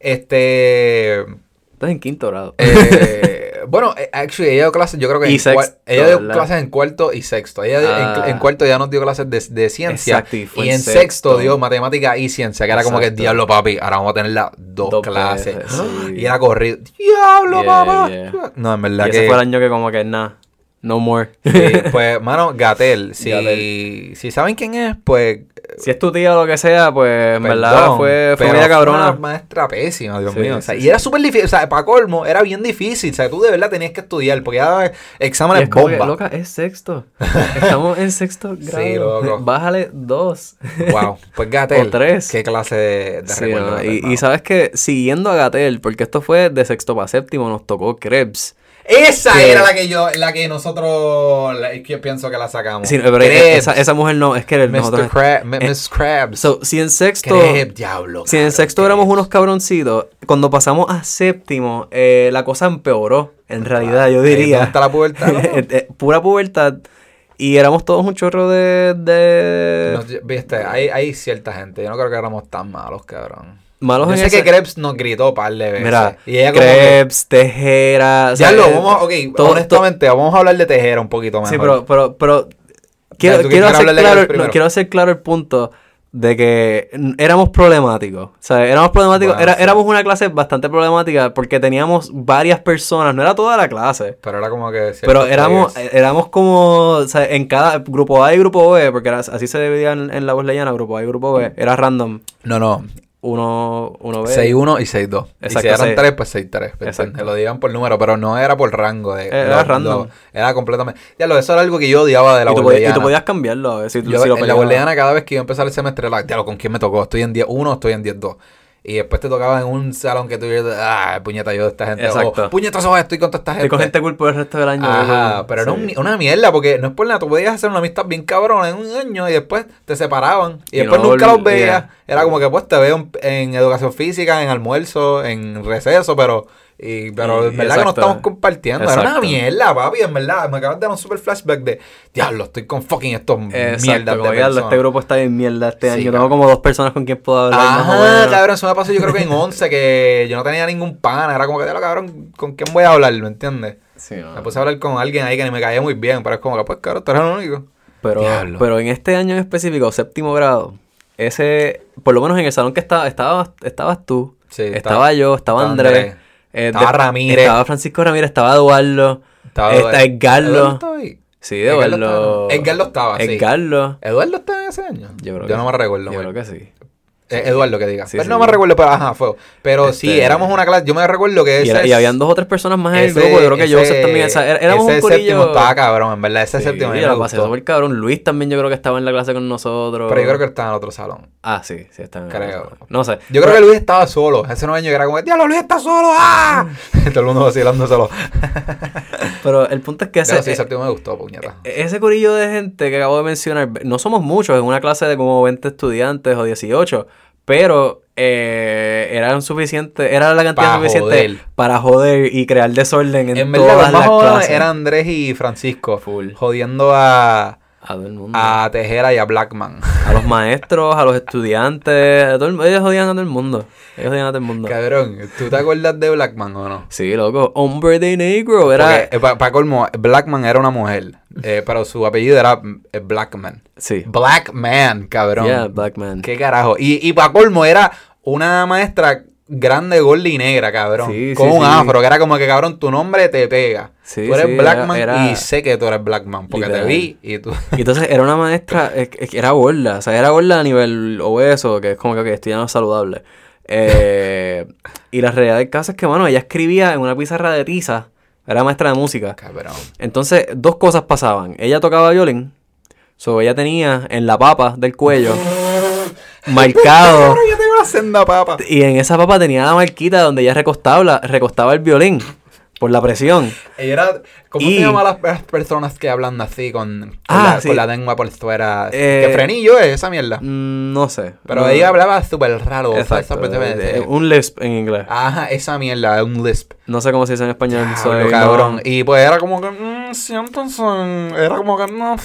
este... estás en quinto grado. eh, bueno, eh, actually, ella dio clases, yo creo que Y en sexto, ella dio ¿verdad? clases en cuarto y sexto. Ella en- Ah. en, cuarto ya nos dio clases de, de ciencia. Exacto, y fue en en sexto. sexto. dio matemática y ciencia, que era como que diablo, papi, ahora vamos a tener las dos, Dos clases. veces, sí. Y era corrido. Diablo, Yeah, papá. yeah. No, en verdad y que. ese fue el año que como que nada, no more. Sí, pues, mano, Gatel, si, si saben quién es, pues. si es tu tía o lo que sea, pues en verdad fue, fue pero media Una cabrona. maestra pésima, Dios Sí, mío. O sea, sí, y sí. era súper difícil. O sea, para colmo, era bien difícil. O sea, tú de verdad tenías que estudiar porque ya exámenes es que, bomba. loca, es sexto. Estamos en sexto grado. loco. Bájale dos. Wow, pues Gatel. O tres. Qué clase de, de Sí, recuerdo. ¿no? Y, y sabes que siguiendo a Gatel, porque esto fue de sexto para séptimo, nos tocó Krebs. Esa que- era la que yo, la que nosotros, la- es que yo pienso que la sacamos. Sí, pero esa, esa mujer no, es que Mr. nosotros... Krab- M- eh, Miss Krabs. So, si en sexto... Diablo. Si en sexto éramos unos cabroncitos, cuando pasamos a séptimo, eh, la cosa empeoró, en realidad, yo diría. ¿Dónde está la pubertad? Eh, eh, Pura pubertad. Y éramos todos un chorro de... Viste, hay, hay cierta gente. Yo no creo que éramos tan malos, cabrón. Malos Yo en sé ese- que Krebs nos gritó par de veces. Mira, y ella como que, Krebs, Tejera... o sea, Ya lo, eh, vamos, ok, todo- honestamente, vamos a hablar de Tejera un poquito mejor. Sí, pero, pero, pero quiero, ¿tú quiero, hacer claro, no, quiero hacer claro el punto. de que éramos problemáticos. O sea, éramos problemáticos. Bueno, era- sí. Éramos una clase bastante problemática porque teníamos varias personas, no era toda la clase. Pero era como que... Pero éramos, players. éramos como, o sea, en cada grupo A y grupo B, porque era- así se dividían en la voz leyana, grupo A y grupo B, era random. No, no. Uno, uno B. 6-1 y 6-2. Y Exacto, si eran seis. 3, pues 6-3. ¿me Exacto. entiendes? Lo digan por número, pero no era por rango. De, Era los- random. los- era completamente... Ya, lo, eso era algo que yo odiaba de la podías, y tú podías cambiarlo a ver si, Yo si lo en la boliviana cada vez que iba a empezar el semestre era, diablo, ¿con quién me tocó? Estoy en 10-1, estoy en 10-2. Y después te tocaba en un salón que tuviera, ah, puñeta, yo de esta gente. Exacto. O, estoy con toda esta gente. Estoy con gente cool por el resto del año. Ajá, pero era un- una mierda, porque no es por nada, tú podías hacer una amistad bien cabrona en un año y después te separaban y, Y después no nunca los veías. yeah. Era como que pues te veo en, en educación física, en almuerzo, en receso, pero y, pero en verdad que no estamos compartiendo. Era una mierda, papi, en verdad. Me acabas de dar un super flashback de diablo, estoy con fucking estos Exacto, mierdas como de diablo, este grupo está bien mierda este Sí, año. cabrón. Tengo como dos personas con quien puedo hablar. Ajá, cabrón, eso me pasó yo creo que en 11, que yo no tenía ningún pana. Era como que, diablo, cabrón, ¿con quién voy a hablar? ¿Me entiendes? Sí, no. Me puse a hablar con alguien ahí que ni me caía muy bien, pero es como que, pues, cabrón, tú eres el único. Pero, Diablo. pero en este año en específico, séptimo grado, ese, por lo menos en el salón que estaba, estaba estabas tú, Sí, estaba, estaba- yo, estaba, estaba Andrés, Andrés, eh, estaba Ramírez. estaba Francisco Ramírez, estaba Eduardo, Estaba. ¿Eduardo ahí? Sí, Eduardo. estaba- Edgardo estaba, sí. Edgardo. ¿Eduardo estaba en ese año? Yo creo yo que no me recuerdo. Yo creo que sí. Eh, Eduardo que diga. Sí, pero sí. no me recuerdo, pero ajá, fue. Pero sí, Este- éramos una clase. Yo me recuerdo que ese. Y, era- y es- habían dos o tres personas más en el ese- grupo. Yo creo que ese- Joseph también. o sea, era- éramos ese un corillo. séptimo estaba cabrón, en verdad. Ese séptimo yo la pasé súper cabrón. Luis también yo creo que estaba en la clase con nosotros. Pero yo creo que estaba en otro salón. Ah, sí, sí, estaba en Creo. clase. No sé. Yo creo que Luis estaba solo. Ese no año que era como, diablo, Luis está solo. ¡Ah! Todo el mundo vacilando solo. Pero el punto es que ese, Pero sí, eh, séptimo me gustó, puñeta. ese corillo de gente que acabo de mencionar, no somos muchos, en una clase de como 20 estudiantes o 18, pero eh, eran suficientes, era la cantidad Pa' suficiente joder. para joder y crear desorden en, En verdad, todas más las clases. eran Andrés y Francisco. Full. Jodiendo a, A todo el mundo. A, a Tejera y a Blackman. los maestros, a los estudiantes, a todo el- ellos jodían a todo el mundo. Ellos jodían a todo el mundo. Cabrón, ¿tú te acuerdas de Blackman o no? Sí, loco. Hombre de negro. Era. Para colmo, Blackman era una mujer, eh, pero su apellido era eh, Blackman. Sí. Blackman, cabrón. Yeah, Black Man. ¿Qué carajo? Y, y para colmo era una maestra grande, gorda y negra, cabrón. Sí, con sí, un sí. afro, que era como que, cabrón, tu nombre te pega. Sí, tú eres sí, Blackman era- era- y sé que tú eres Blackman, porque Literal. te vi y tú... Y entonces era una maestra, era gorda, o sea, era gorda a nivel obeso, que es como que ok, estoy ya no saludable. Eh, y la realidad del caso es que, bueno, ella escribía en una pizarra de tiza, era maestra de música. Cabrón. Entonces, dos cosas pasaban. Ella tocaba violín, so ella tenía en la papa del cuello marcado, yo tengo una senda papa. y en esa papa tenía la marquita donde ella recostaba, la- recostaba el violín por la presión. Ella era... ¿Cómo Y- se llaman las, las personas que hablan así con, con, Ah, la, sí. con la lengua por fuera? Eh, que frenillo es esa mierda. Mm, No sé. Pero No- ella hablaba súper raro. Exacto, falsamente. eh, un lisp en inglés. Ajá, esa mierda, un lisp. No sé cómo se dice en español. soy- Diablo, no- cabrón. Y pues era como que, mm, siéntense. Era como que, no,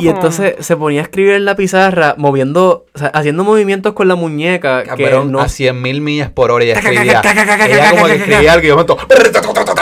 Y entonces se ponía a escribir en la pizarra, moviendo, o sea, haciendo movimientos con la muñeca que Cabrón, no... a 100 mil millas por hora ella escribía. ella como que escribía algo y de momento. Y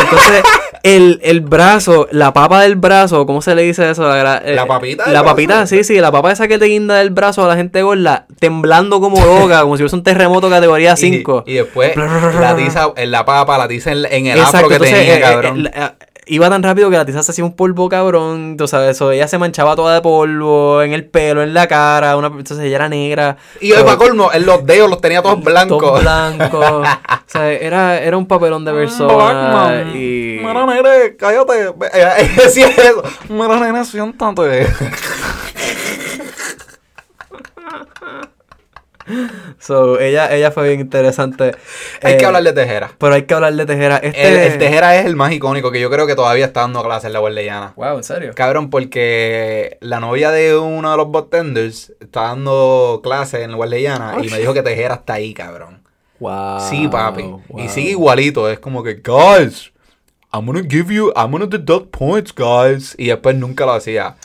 entonces el, el brazo, la papa del brazo, ¿cómo se le dice eso? La, gra- La eh, papita La brazo. papita, sí, sí, la papa esa que te guinda del brazo a la gente gorda, temblando como loca, como si fuese un terremoto categoría 5. Y, y después la tiza en la papa, la tiza en, en el afro Exacto, que entonces, tenía, eh, eh, cabrón. eh, eh, iba tan rápido que la tiza se hacía un polvo cabrón, tú sabes, eso, ella se manchaba toda de polvo, en el pelo, en la cara, una, entonces ella era negra. y pero- para colmo, en los dedos los tenía todos blancos. Todo blanco. o sea, era, era un papelón de persona. Blackman. Y. Mira, nene, cállate. Decía eso. Mira, nene, siéntate. So, ella, ella fue bien interesante. Hay Eh, que hablar de Tejera. Pero hay que hablar de Tejera. Este... El, el Tejera es el más icónico que yo creo que todavía está dando clases en la Guardiana. Wow, ¿en serio? Cabrón, porque la novia de uno de los bartenders está dando clases en la Guardiana y me dijo que Tejera está ahí, cabrón. Wow. Sí, papi. wow. Y sigue igualito. Es como que, guys, I'm gonna give you, I'm gonna deduct points, guys. Y después nunca lo hacía.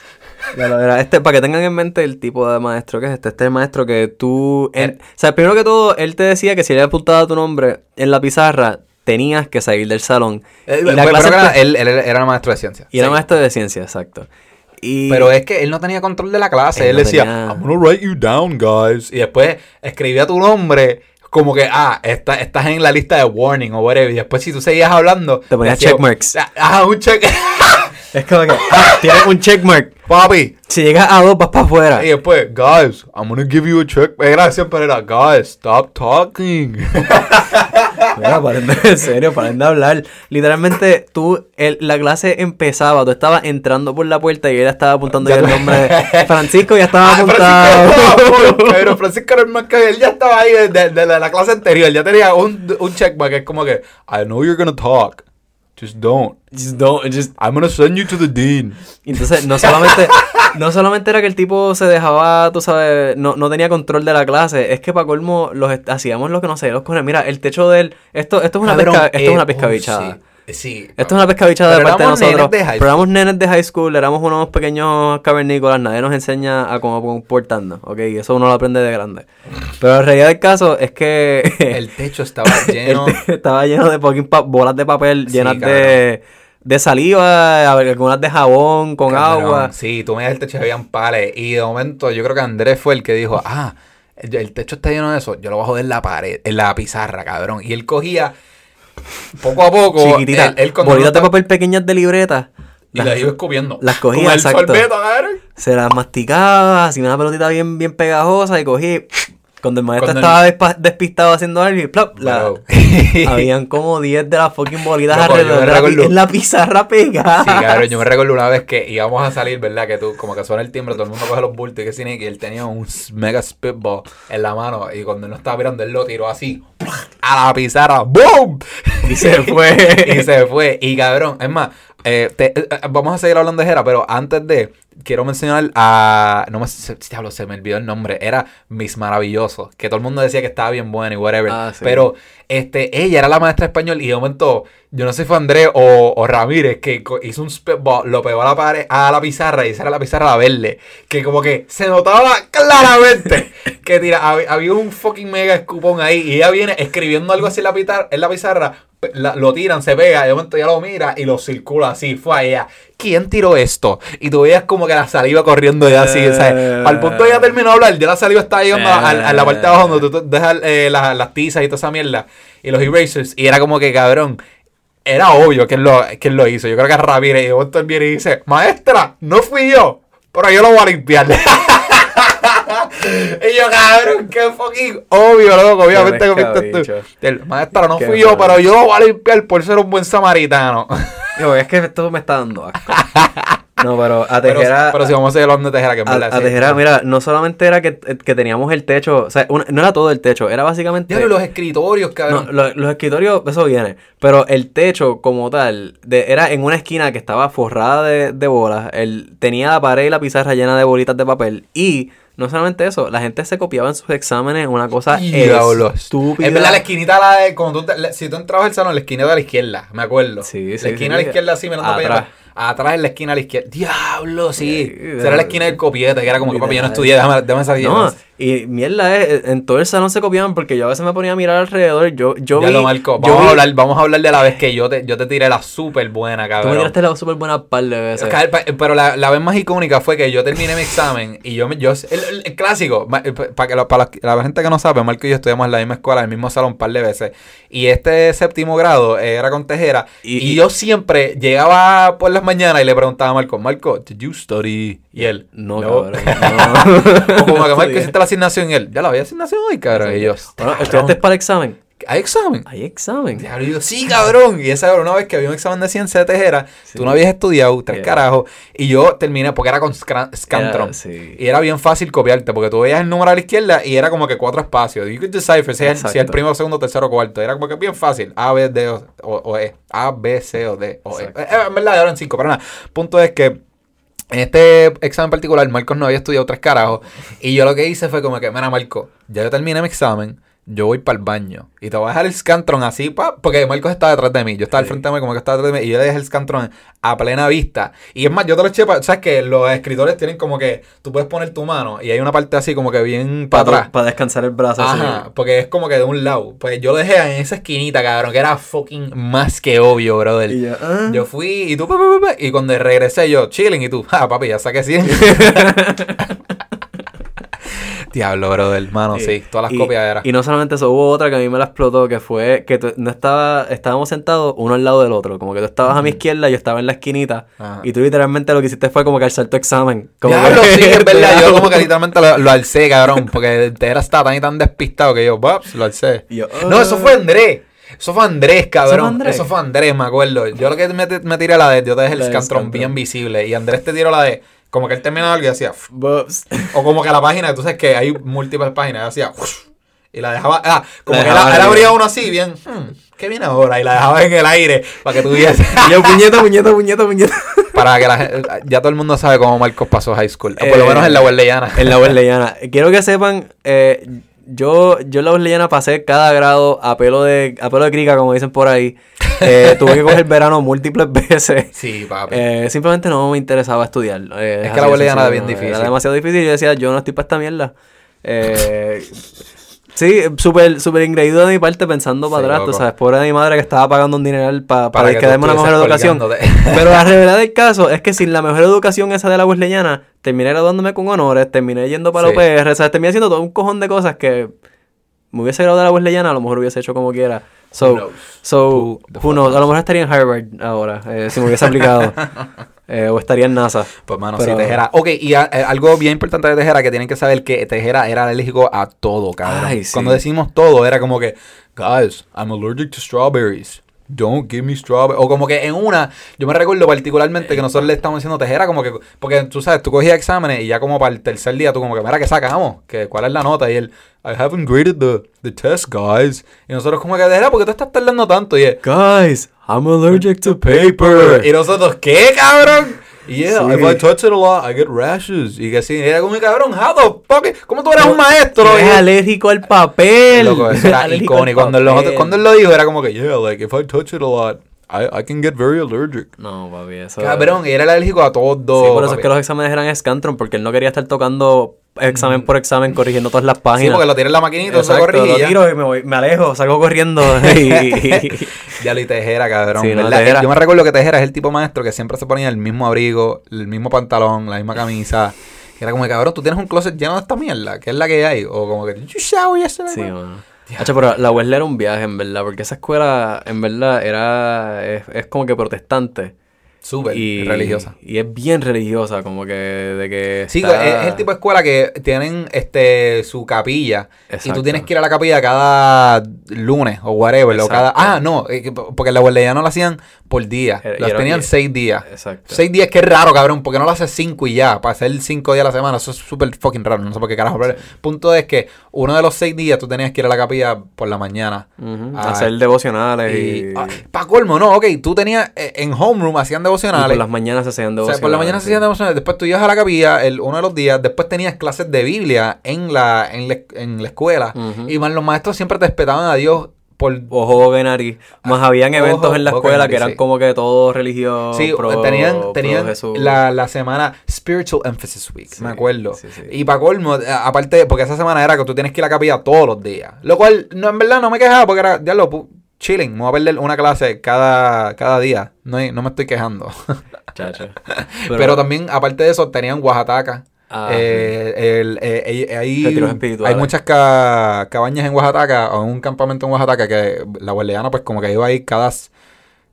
Ya lo verá. Este, para que tengan en mente el tipo de maestro que es este. Este es el maestro que tú. en- Eh. o sea, primero que todo, él te decía que si le apuntaba tu nombre en la pizarra, tenías que salir del salón. Eh, y la pero clase era- él, él era maestro de ciencia. Y era Sí. maestro de ciencia, exacto. Y- Pero es que él no tenía control de la clase. Él Él, no decía, tenía- I'm gonna write you down, guys. Y después escribía tu nombre como que, ah, está- estás en la lista de warning o whatever. Y después si tú seguías hablando... Te ponías checkmarks. Ah, un check. Es como que, ah, tienes un checkmark. Papi. Si llegas a dos, vas para afuera. Y después, guys, I'm gonna give you a check. Era siempre era, guys, stop talking. Mira, paren de, en serio, paren de hablar. Literalmente, tú, el- la clase empezaba, tú estabas entrando por la puerta y él estaba apuntando ya el nombre de Francisco, ya estaba Ah, apuntado. Francisco, pero Francisco era el más que él ya estaba ahí de, de- de la, la clase anterior, ya tenía un, un checkmark, es como que, I know you're gonna talk, just don't. Just don't, just- I'm gonna send you to the dean. Y Entonces, no solamente, no solamente era que el tipo se dejaba, tú sabes, no, no tenía control de la clase, es que para colmo los hacíamos lo que no sé, los cojones. Mira, el techo de él, esto, esto es una Cabrón, pesca, esto eh, es una oh, pescabichada. sí, sí. Esto es una pescabichada de parte de nosotros. de pero éramos nenes de high school, éramos unos pequeños cavernícolas, nadie nos enseña a cómo comportarnos, ¿ok? Y eso uno lo aprende de grande. Pero la realidad del caso es que El techo estaba lleno. estaba lleno de bolas de papel Sí, llenas de, de saliva, a algunas de jabón con Cabrón, agua. Sí, tú miras el techo y habían pares. Y de momento yo creo que Andrés fue el que dijo, ah, el, el techo está lleno de eso, yo lo bajo en la pared, en la pizarra, cabrón. Y él cogía poco a poco. Chiquitita, él- bolitas de papel pequeñas de libreta. Y las iba escupiendo. las cogía, Con el exacto. sorbeto. Se las masticaba, hacía una pelotita bien, bien pegajosa y cogí. Cuando el maestro Cuando estaba despistado haciendo algo y plop, la- habían como 10 de las fucking bolitas Loco, alrededor recuerdo- en la pizarra pegada. Sí, cabrón, yo me recuerdo una vez que íbamos a salir, ¿verdad? Que tú, como que suena el timbre, todo el mundo coge los bultos y que cine, y él tenía un mega spitball en la mano, y cuando él no estaba mirando, él lo tiró así, a la pizarra, ¡boom! Y se fue. y se fue. Y cabrón, es más, eh, te- eh, eh, vamos a seguir hablando de Jera, pero antes de, quiero mencionar a. No me se, se me olvidó el nombre. Era Miss Maravilloso. Que todo el mundo decía que estaba bien buena y whatever. Ah, sí. Pero este, ella era la maestra español y de momento, yo no sé si fue Andrés o, o Ramírez que hizo un spitball, lo pegó a la pared, a la pizarra y esa era la pizarra la verde. Que como que se notaba claramente que tira, hab- había un fucking mega escupón ahí y ella viene escribiendo algo así en la, en la pizarra, la- lo tiran, se pega, de momento ya lo mira y lo circula así, fue a ella. ¿Quién tiró esto? Y tú veías como que la saliva corriendo ya así, ¿sabes? Al punto de ya terminó de hablar, ya la saliva está llegando a, a la parte de abajo donde tú dejas eh, las, las tizas y toda esa mierda y los erasers y era como que cabrón. Era obvio que él lo, que él lo hizo. Yo creo que Ramírez. Y de momento viene y dice, maestra, no fui yo, pero yo lo voy a limpiar. y yo, cabrón, qué fucking obvio, loco. Obviamente fuiste tú. maestra, no Qué fui yo, pero yo voy a limpiar por ser un buen samaritano. Digo, es que esto me está dando asco. No, pero a pero, Tejera. pero si vamos a seguir hablando de Tejera, que es a, verdad. a sí. Tejera, mira, no solamente era que, que teníamos el techo, o sea, una- no era todo el techo, era básicamente. Diablo, los escritorios, No, cabrón. lo- los escritorios, eso viene. Pero el techo como tal, de, era en una esquina que estaba forrada de, de bolas. El, tenía la pared y la pizarra llena de bolitas de papel. Y no solamente eso, la gente se copiaba en sus exámenes una cosa Diablo. estúpida. Es verdad, la esquinita, la de, cuando tú te- la- si tú entrabas al salón, la esquina de la izquierda, me acuerdo. Sí, sí, La esquina sí. a la izquierda, así, mirando para Atrás. Atrás en la esquina a la izquierda. Diablo, sí. Sí, era la esquina del copiete, que era como que papi, yo no estudié, déjame, déjame salir. No, y mierda es, en todo el salón se copiaban porque yo a veces me ponía a mirar alrededor. Yo, yo ya vi, lo marco. yo Vamos vi- a hablar, vamos a hablar de la vez que yo te, yo te tiré la súper buena, Tú cabrón. me tiraste la súper buena par de veces. Pero la, la vez más icónica fue que yo terminé mi examen y yo, yo el, clásico, eh, pa- para que lo- para la, la gente que no sabe, Marco y yo estudiamos en la misma escuela, en el mismo salón un par de veces. Y este séptimo grado eh, era con Tejera. Y- Y, y- yo siempre llegaba por las mañanas y le preguntaba a Marco, Marco, did you study? Y él, No, no. cabrón. no. como que Marco asignación y él, ya la había asignación hoy, cabrón. Y yo, Bueno, "Cabrón, ¿estudiaste para el examen? ¿hay examen? Hay examen. Y yo, sí, cabrón. Y esa era una vez que había un examen de ciencia de tejera, Sí. tú no habías estudiado, tres Yeah. carajos, y yo terminé porque era con Scantron. Sí. Y era bien fácil copiarte, porque tú veías el número a la izquierda y era como que cuatro espacios. You could decipher si es, el- si primero, segundo, tercero, cuarto. Era como que bien fácil. A, B, D o, o- E. A, B, C o D o E. Exacto. Eh, En verdad eran cinco, pero nada. Punto es que en este examen particular, Marcos no había estudiado tres carajos. Y yo lo que hice fue como que, mira, Marco, ya yo terminé mi examen. Yo voy para el baño y te voy a dejar el Scantron así, pa, porque Marcos está detrás de mí. Yo estaba al frente de mí, como que estaba detrás de mí, y yo le dejé el Scantron a plena vista. Y es más, yo te lo eché, pa- sabes que los escritores tienen como que tú puedes poner tu mano y hay una parte así como que bien para atrás. Para descansar el brazo. así. Ajá, porque es como que de un lado. Pues yo lo dejé en esa esquinita, cabrón, que era fucking más que obvio, brother. Y yo, ah. Yo fui y tú, pa, pa, y cuando regresé yo, chilling, y tú, ah, papi, ya saqué 100. Diablo, brother, hermano, sí, todas las y, copias eran. Y no solamente eso, hubo otra que a mí me la explotó, que fue que tú- no estaba, estábamos sentados uno al lado del otro. Como que tú estabas a mi izquierda, yo estaba en la esquinita. Ajá. Y tú literalmente lo que hiciste fue como que alzar tu examen. Como Diablo, que- sí, es verdad, yo como que literalmente lo, lo alcé, cabrón, porque Tejera estaba tan y tan despistado que yo, "Baps", lo alcé. No, eso fue ah. Andrés. Eso fue Andrés, cabrón. fue Andrés? Eso fue Andrés, me acuerdo. Yo lo que me, me tiré la de, yo te dejé el del Scantron. bien visible. Y Andrés te tiró la de, como que él terminaba algo y hacía, Bops. o como que la página, tú sabes que hay múltiples páginas, y hacía, y la dejaba, ah, como La que dejaba él, abría uno así, bien, hmm, ¿qué viene ahora? Y la dejaba en el aire para que tuviese, Y yo, puñeta, puñeta, puñeta, puñeta. para que la gente, ya todo el mundo sabe cómo Marcos pasó high school. Por lo Eh, menos en la Huerleyana. En la Wesleyana. Quiero que sepan, eh, yo, yo la Wesleyana pasé cada grado a pelo de, a pelo de crica, como dicen por ahí. Eh, tuve que coger verano múltiples veces. Sí, papi. Eh, simplemente no me interesaba estudiar. Eh, Es que la Wesleyana era bien difícil. Era demasiado difícil yo decía, yo no estoy para esta mierda. Eh, sí, súper súper ingreído de mi parte pensando para Sí, atrás, tú loco. sabes, pobre de mi madre que estaba pagando un dineral pa- para, Para que tú darme una mejor educación. Pero la realidad del caso es que sin la mejor educación esa de la Wesleyana, terminé graduándome con honores, terminé yendo para Sí. la UPR, o sea, terminé haciendo todo un cojón de cosas que me hubiese graduado de la Wesleyana, a lo mejor hubiese hecho como quiera. So, Who knows? so Who knows? A lo mejor estaría en Harvard ahora, eh, si me hubiese aplicado. Eh, o estaría en NASA. Pues, mano, Pero- sí, Tejera. Ok, y a- eh, algo bien importante de Tejera que tienen que saber que Tejera era alérgico a todo, cabrón. Ay, sí. Cuando decimos todo, era como que, guys, I'm allergic to strawberries. Don't give me strawberries. O como que en una, yo me recuerdo particularmente que nosotros le estábamos diciendo Tejera, como que, porque tú sabes, tú cogías exámenes y ya como para el tercer día, tú como que, mira, ¿qué sacamos? que ¿Cuál es la nota? Y él, I haven't graded the, the test, guys. Y nosotros como que, Tejera, ¿por qué tú estás tardando tanto? Y él, Guys, I'm allergic to paper. y nosotros, ¿qué, cabrón? Yeah, Sí. if I touch it a lot, I get rashes. Y que sí, era como, cabrón, how the fuck? ¿Cómo tú eres un maestro? Es alérgico al papel. Loco, eso era icónico. Cuando, los otros- cuando él lo dijo, era como que, yeah, like, if I touch it a lot, I, I can get very allergic. No, papi, eso. Cabrón, y era alérgico a todo. Sí, por eso es papi. que los exámenes eran Scantron, porque él no quería estar tocando examen por examen, corrigiendo todas las Sí, páginas. porque lo tiene en la maquinita, se Exacto, corrige lo tiro y me, voy, me alejo, salgo corriendo. y- Ya lo y Tejera, cabrón. Sí, no. Tejera. Yo me recuerdo que Tejera es el tipo maestro que siempre se ponía el mismo abrigo, el mismo pantalón, la misma camisa. Y era como, cabrón, tú tienes un closet lleno de esta mierda. ¿Qué es la que hay? O como que, "Did you shower yesterday, sí, bro?" mano. Hacho, pero la Wesley era un viaje, en verdad, porque esa escuela, en verdad, era es, es como que protestante. Súper y, religiosa. Y es bien religiosa, como que de que Sí, está- es, el tipo de escuela que tienen este su capilla y Exacto. tú tienes que ir a la capilla cada lunes o whatever. O cada, ah, no, eh, que- porque la guardia no la hacían por día. Era- y Las era- tenían y- seis días. Exacto. Seis días que es raro, cabrón, porque no lo haces cinco y ya. Para hacer cinco días a la semana, eso es súper fucking raro. No sé por qué carajo. Pero el punto es que uno de los seis días tú tenías que ir a la capilla por la mañana. Ah, Hacer devocionales y, Y, ah, pa' colmo, no, ok, tú tenías eh, en homeroom, hacían y devocionales. por las mañanas se hacían O devocionales. sea, por la mañana se hacían devocionales, después tú ibas a la capilla el, uno de los días, después tenías clases de Biblia en la, en la, en la escuela, y más los maestros siempre te respetaban a Dios por... Ojo Genari. Más habían Ojo, eventos en la escuela que eran sí. como que todos religiosos. Sí, pro- tenían, tenían la, la semana Spiritual Emphasis Week, Sí, me acuerdo. sí. Y para colmo, a- aparte, porque esa semana era que tú tienes que ir a la capilla todos los días. Lo cual, no, en verdad, no me quejaba porque era, diablo, chilling, me voy a perder una clase cada, cada día. No, no me estoy quejando. Chacho. Pero, también, aparte de eso, tenían Oaxaca. Ah, Eh, el- eh, eh, hay muchas ca- cabañas en Oaxaca o en un campamento en Oaxaca que la guardiana pues como que iba ahí cada,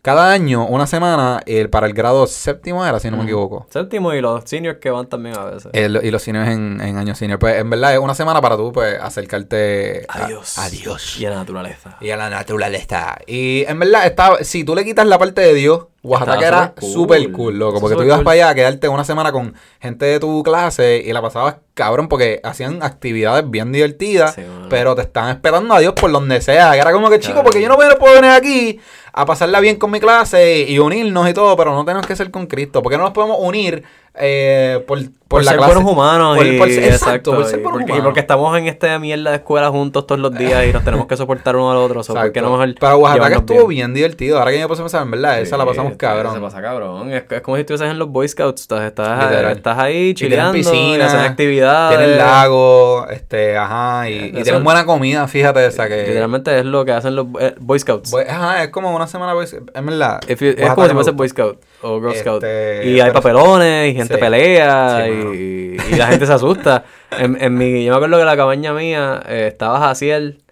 cada año, una semana, eh, para el grado séptimo era, si no me equivoco. Séptimo y los seniors que van también a veces. El- y los seniors en, en año senior. Pues en verdad es una semana para tú pues acercarte a, Adiós. a Dios. Y a la naturaleza. Y a la naturaleza. Y en verdad, está, si tú le quitas la parte de Dios, Oaxaca era súper cool. cool, loco. Porque tú ibas cool. para allá a quedarte una semana con gente de tu clase y la pasabas cabrón porque hacían actividades bien divertidas, Sí, pero te están esperando a Dios por donde sea. Que era como que, chico, Claro. porque yo no puedo venir aquí a pasarla bien con mi clase y unirnos y todo, pero no tenemos que ser con Cristo. Porque no nos podemos unir eh, por, por, Por, la ser clase. buenos humanos Por- y, por exacto, por ser y buenos porque, y humanos. porque estamos en esta mierda de escuela juntos todos los días y nos tenemos que soportar uno al otro. so, ¿por qué Exacto. no mejor Pero Oaxaca estuvo bien. divertido. Ahora que yo me puse a pensar, en verdad, esa la Sí, pasamos cabrón. Se pasa cabrón. Es, es como si estuvieses en los Boy Scouts. Estás, estás, estás ahí tienen chileando, piscina, y hacen actividades. Tienen lago, este, ajá, y, y Eso- tienen buena comida, fíjate esa que... Literalmente es lo que hacen los eh, Boy Scouts. Pues, ajá, es como una semana, pues, es verdad. You- es como si fuese. Boy Scout o Girl Scout. Este, Y hay papelones, y gente Sí. pelea, Sí, y, y la gente se asusta. En, en mi, yo me acuerdo que la cabaña mía eh, estaba Jaciel,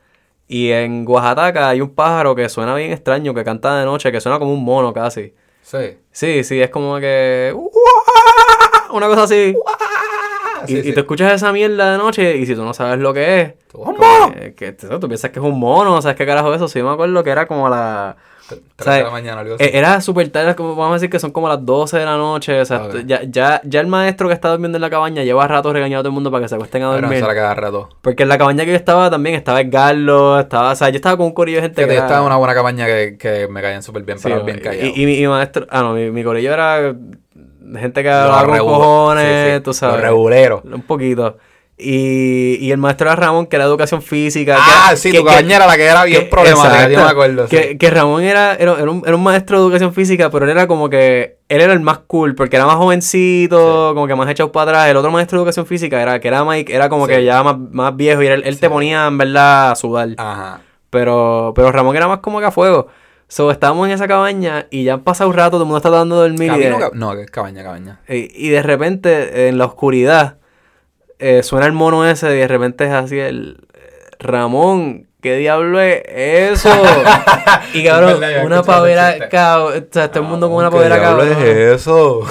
y en Oaxaca hay un pájaro que suena bien extraño, que canta de noche, que suena como un mono casi. Sí. Sí, sí, es como que... Una cosa así. Ah, Y, sí, y tú escuchas esa mierda de noche y si tú no sabes lo que es... Tú, ¡un mono! que- que- tú piensas que es un mono, ¿sabes qué carajo es eso? Sí, me acuerdo que era como la... Tres o sea, de la mañana, algo así. Eh, Era súper tarde, como vamos a decir que son como las 12 de la noche. O sea, ya, ya, ya el maestro que está durmiendo en la cabaña lleva rato regañando a todo el mundo para que se acuesten a Pero dormir. era cada rato. Porque en la cabaña que yo estaba también estaba Edgarlo, estaba, o sea, yo estaba con un corillo de gente Fíjate, que yo era- estaba en una buena cabaña que, que me caían súper bien, Sí, pero y- bien callados. y, y mi, mi maestro, ah no, mi, mi corillo era gente que hablaba con cojones, sí, sí, tú sabes. Los reguleros. Un poquito. Y, y el maestro era Ramón, que era educación física. que Ah, era- sí, que- tu que- cabaña era la que era bien que- problemática, yo me acuerdo. sí. Que, que Ramón era, era, era un, era un maestro de educación física, pero él era como que. Él era el más cool, porque era más jovencito, como que más echado para atrás. El otro maestro de educación física era que era Mike, era como Sí. que ya más, más viejo y él, él te ponía en verdad a sudar. Ajá. Pero, pero Ramón era más como que a fuego. So, estábamos en esa cabaña y ya han pasado un rato, todo el mundo está tratando de dormir. y Camino, de- no, que es cabaña, cabaña. y, y de repente, en la oscuridad, eh, suena el mono ese y de repente es así el... Ramón, ¿qué diablo es eso? y cabrón, Es verdad, una pavera, chiste. cab- o sea, todo el mundo con una ¿Qué pavera diablo cabrón. es eso?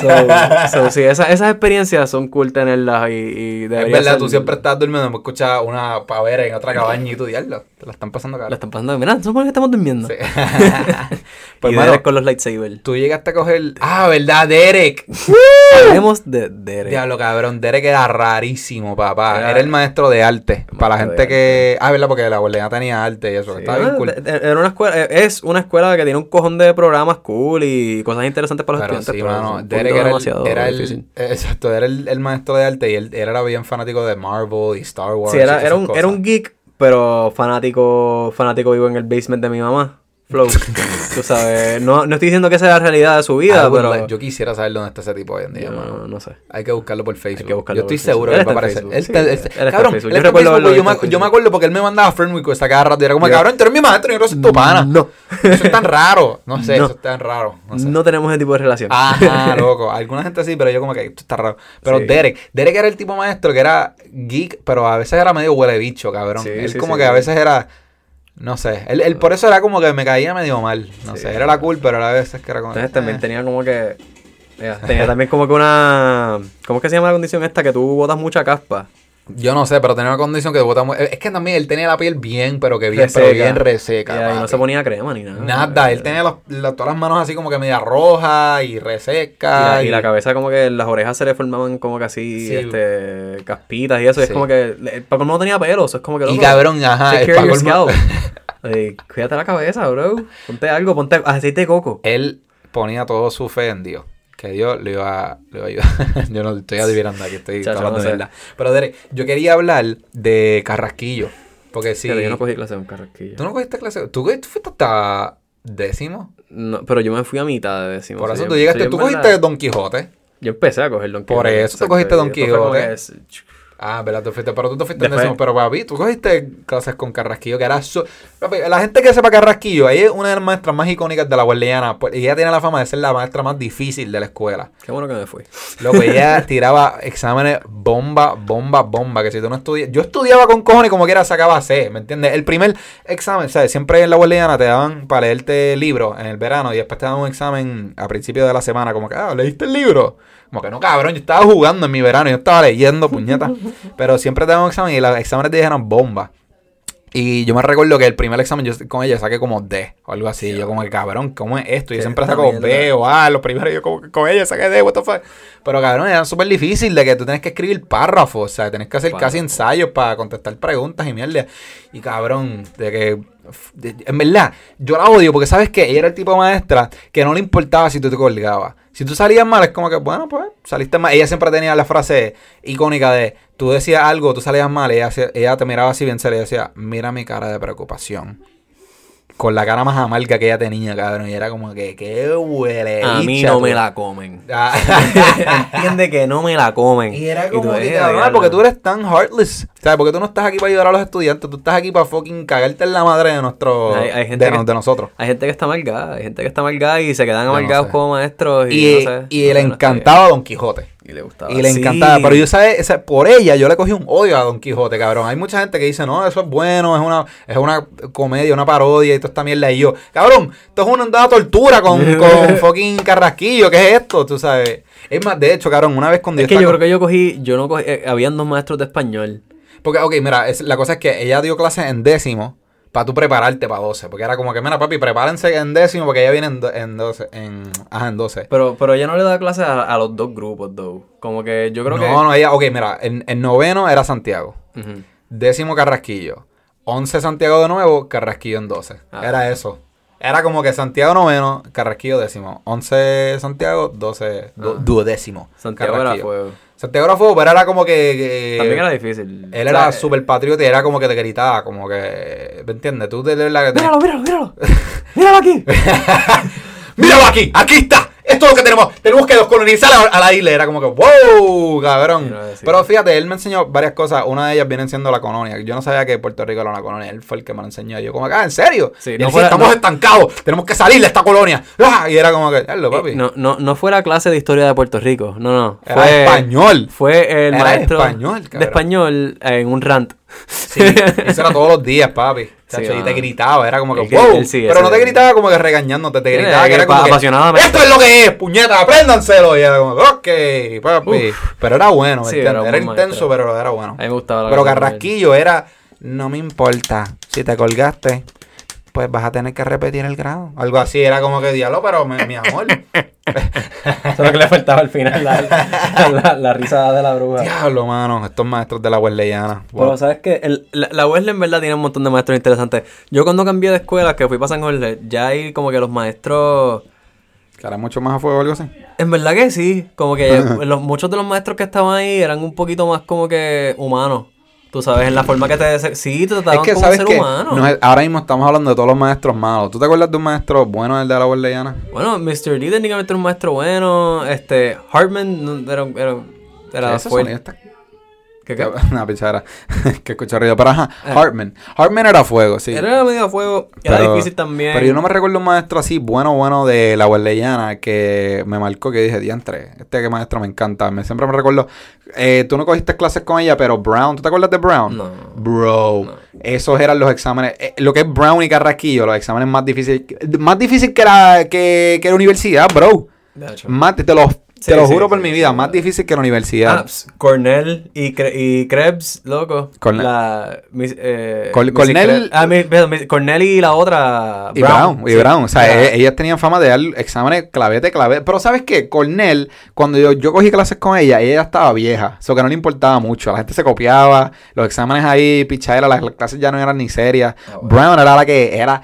So, so, sí, esa- esas experiencias son cool tenerlas y, y Es verdad, ser- tú siempre estás durmiendo, me escuchas una pavera en otra cabaña y tú diablo, te la están pasando La cara. están pasando, mira, somos los que estamos durmiendo. Sí. y pues, Derek mano, con los lightsabers. tú llegaste a coger... Ah, ¿verdad, Derek? Hablemos de Derek. Diablo, cabrón, Derek era rarísimo, papá. Era, Era- el maestro de arte. Para la gente que... Ah, ¿verdad? Porque la guardiana tenía arte y eso. Sí, Estaba bien cool. Era una escuela, eh, es una escuela que tiene un cojón de programas cool y cosas interesantes para los Pero estudiantes. sí, mano, Derek poquito era, demasiado era el- exacto, era el, el maestro de arte y él, él era bien fanático de Marvel y Star Wars. Sí, era, un, era un geek, pero fanático, fanático vivo en el basement de mi mamá. Flow. Tú sabes, no, no estoy diciendo que es la realidad de su vida, pero. yo quisiera saber dónde está ese tipo hoy en día, yo mano. no, no sé. Hay que buscarlo por Facebook. que buscarlo yo estoy seguro Él que está va a aparecer. Él está- él él- está cabrón, Facebook. él Yo recuerdo me, yo acuerdo porque él me mandaba friend request a cada rato y era como, cabrón, tú eres mi maestro y yo no soy tu pana. No. Eso es tan raro. No sé, No. eso es tan raro. No sé. No tenemos ese tipo de relación. Ajá, loco. Alguna gente sí, pero yo como que esto está raro. Pero Sí. Derek, Derek era el tipo maestro que era geek, pero a veces era medio huele bicho, cabrón. Sí, él sí, como que a veces era, no sé, él, él por eso era como que me caía medio mal. No Sí. sé, era la cool, pero a veces que era como... Entonces también eh. tenía como que. mira, tenía también como que una. ¿Cómo es que se llama la condición esta? Que tú botas mucha caspa. Yo no sé, pero tenía una condición que bota mu- Es que también él tenía la piel bien, pero que bien, Reseca. pero bien reseca. Y no se ponía crema ni nada. Nada, él tenía los- todas las manos así como que media rojas y Y reseca. la, y la cabeza como que las orejas se le formaban como que así, Sí. este, caspitas y eso. Y es como que, para colmo no tenía pelo, eso es como que... Y cabrón, ajá. take es care pa' of your colmo- scalp. Ey, cuídate la cabeza, bro. Ponte algo, ponte aceite de coco. él ponía todo su fe en Dios. Que Dios le iba, le iba a ayudar. yo no estoy adivinando aquí, estoy Chacho, hablando no de verdad. Pero Derek, yo quería hablar de Carrasquillo. Porque si. Pero yo no cogí clase de un carrasquillo. ¿Tú no cogiste clase? ¿Tú, tú fuiste hasta décimo? No, pero yo me fui a mitad de décimo. Por eso tú llegaste. tú cogiste Don Quijote. Yo empecé a coger Don Quijote. Por eso tú cogiste Don Quijote. Ah, ¿verdad? Tú fuiste, pero tú te fuiste en Después- décimo. Pero papi, tú cogiste clases con Carrasquillo, que era... su- Papi, la gente que sepa Carrasquillo, ella es una de las maestras más icónicas de la guardiana. pues, y ella tiene la fama de ser la maestra más difícil de la escuela. Qué bueno que me fui. Loco, ella tiraba exámenes bomba, bomba, bomba. Que si tú no estudias. Yo estudiaba con cojones y como quiera sacaba C, ¿me entiendes? El primer examen, ¿sabes? Siempre en la guardiana te daban para leerte libros en el verano y después te daban un examen a principio de la semana. Como que, ah, ¿leíste el libro? Como que no, cabrón, yo estaba jugando en mi verano, yo estaba leyendo, puñeta. Pero siempre te daban un examen y los exámenes te eran bomba. Y yo me recuerdo que el primer examen yo con ella saqué como D o algo así. Yo como que cabrón, ¿cómo es esto? Yo Qué siempre saco mierda. B o A, los primeros yo como que con ella saqué D, what the fuck. Pero cabrón, era súper difícil de que tú tienes que escribir párrafos, o sea, tenés que hacer casi ensayos para contestar preguntas y mierda. Y cabrón, de que En verdad, yo la odio porque sabes que ella era el tipo maestra que no le importaba si tú te colgabas. Si tú salías mal, es como que, bueno, pues saliste mal. Ella siempre tenía la frase icónica de tú decías algo, tú salías mal, ella, ella te miraba así bien seria y decía, mira mi cara de preocupación. Con la cara más amarga que ella tenía, cabrón. Y era como que, qué huele. A mí no tú". me la comen. Ah. Entiende que no me la comen. Y era como que, cabrón, porque tú eres tan heartless. ¿Sabes? Porque tú no estás aquí para ayudar a los estudiantes. Tú estás aquí para fucking cagarte en la madre de nuestro... Hay- hay gente de, que- de nosotros. Hay gente que está amargada, hay gente que está amargada y se quedan no amargados sé. como maestros. Y, Y, no sé, y encantaba Don Quijote. Y le gustaba. Y le Sí. encantaba. Pero yo, ¿sabes? Esa- por ella yo le cogí un odio a Don Quijote, cabrón. Hay mucha gente que dice, no, eso es bueno, es una, es una comedia, una parodia y toda esta mierda. Y yo, cabrón, esto es una andada tortura con, con fucking carrasquillo. ¿Qué es esto? Tú sabes. Es más, de hecho, cabrón, una vez cuando Es que yo creo que yo cogí, yo no cogí, eh, habían dos maestros de español. Porque, ok, mira, es- la cosa es que ella dio clases en décimo para tú prepararte para 12. Porque era como que, mira, papi, prepárense en décimo porque ella viene en, en 12. En, ajá, en 12. Pero, pero ella no le da clases a, a los dos grupos, though. Como que yo creo no, que. no, ella, ok, mira, en, en noveno era Santiago. Décimo Carrasquillo. 11 Santiago de nuevo, Carrasquillo en 12. Ah. Era eso. Era como que Santiago noveno, Carrasquillo décimo. 11 Santiago, 12 du- Ah. duodécimo. Santiago era fuego. Santiago pero era como que... que- También era difícil. Él O era sea, súper patriota y era como que te gritaba, como que... ¿Me entiendes? Tú de verdad que... tenías- Míralo, míralo, míralo. míralo aquí. ¡Míralo aquí! ¡Aquí está! Esto es lo que tenemos. Tenemos que descolonizar a, a la isla. Era como que, wow, cabrón. Pero fíjate, él me enseñó varias cosas. Una de ellas viene siendo la colonia. Yo no sabía que Puerto Rico era una colonia. Él fue el que me lo enseñó. Yo como, ah, ¿en serio? Sí, Y no él, fuera- estamos no- estancados. Tenemos que salir de esta colonia. ¡Ah! Y era como que, hazlo, papi. Eh, no, no, no fue la clase de historia de Puerto Rico. No, no. Era fue, español. Fue el Era maestro español, de español en un rant. Sí, eso era todos los días, papi. Sí, y te gritaba, era como que, wow. sí, pero no te gritaba como que regañándote, te gritaba que que era como que, esto es lo que es, puñeta, apréndanselo. Y era como, ok, papi. Pero era bueno, ¿me Sí, era Era, intenso, maestro. pero era bueno. A mí me gustaba la Pero. Carrasquillo era, no me importa, si te colgaste, pues vas a tener que repetir el grado. Algo así, era como que diablo, pero mi, mi amor. Eso es lo que le faltaba al final, la, la, la risa de la bruja. diablo, mano, estos maestros de la Wesleyana. Pero sabes que el, la, la Wesley en verdad tiene un montón de maestros interesantes. Yo cuando cambié de escuela, que fui para San Jorge, ya hay como que los maestros... ¿Que era mucho más a fuego o algo así? En verdad que sí, como que los, muchos de los maestros que estaban ahí eran un poquito más como que humanos. Tú sabes, en la forma que te... Sí, te trataban Es que, como ¿sabes un ser humano. No es- ahora mismo estamos hablando de todos los maestros malos. ¿Tú te acuerdas de un maestro bueno, el de la Wesleyana? Bueno, Mr. D técnicamente era un maestro bueno. Este, Hartman era, era, era ¿Qué ¿Qué, qué? Una pichara que escucho ruido. Pero ajá, Eh. Hartman. Hartman era fuego, sí. Era medio a fuego. Era Pero- difícil también. Pero yo no me recuerdo un maestro así, bueno, bueno, de la Wesleyana que me marcó que dije, diantre, este que maestro me encanta. Me, siempre me recuerdo. eh, tú no cogiste clases con ella, pero Brown, ¿tú te acuerdas de Brown? No. Bro, No. esos eran los exámenes. eh, lo que es Brown y Carrasquillo, los exámenes más difíciles. Más difícil que la, que, que la universidad, bro. De hecho. Más, te los, Sí, te lo sí, juro por mi vida, más difícil que la universidad. Ah, ps, Cornell y, Cre- y Krebs, loco. Cornell. La, mis- eh, Cornell- Ah, y la otra. Y Brown, y. Brown. O sea, Ah, e- ellas tenían fama de dar exámenes clavete, clavete. Pero ¿sabes qué? Cornell, cuando yo, yo cogí clases con ella, ella estaba vieja. Eso que no le importaba mucho. La gente se copiaba. Los exámenes ahí, pichadera, las, las clases ya no eran ni serias. Ah, bueno. Brown era la que era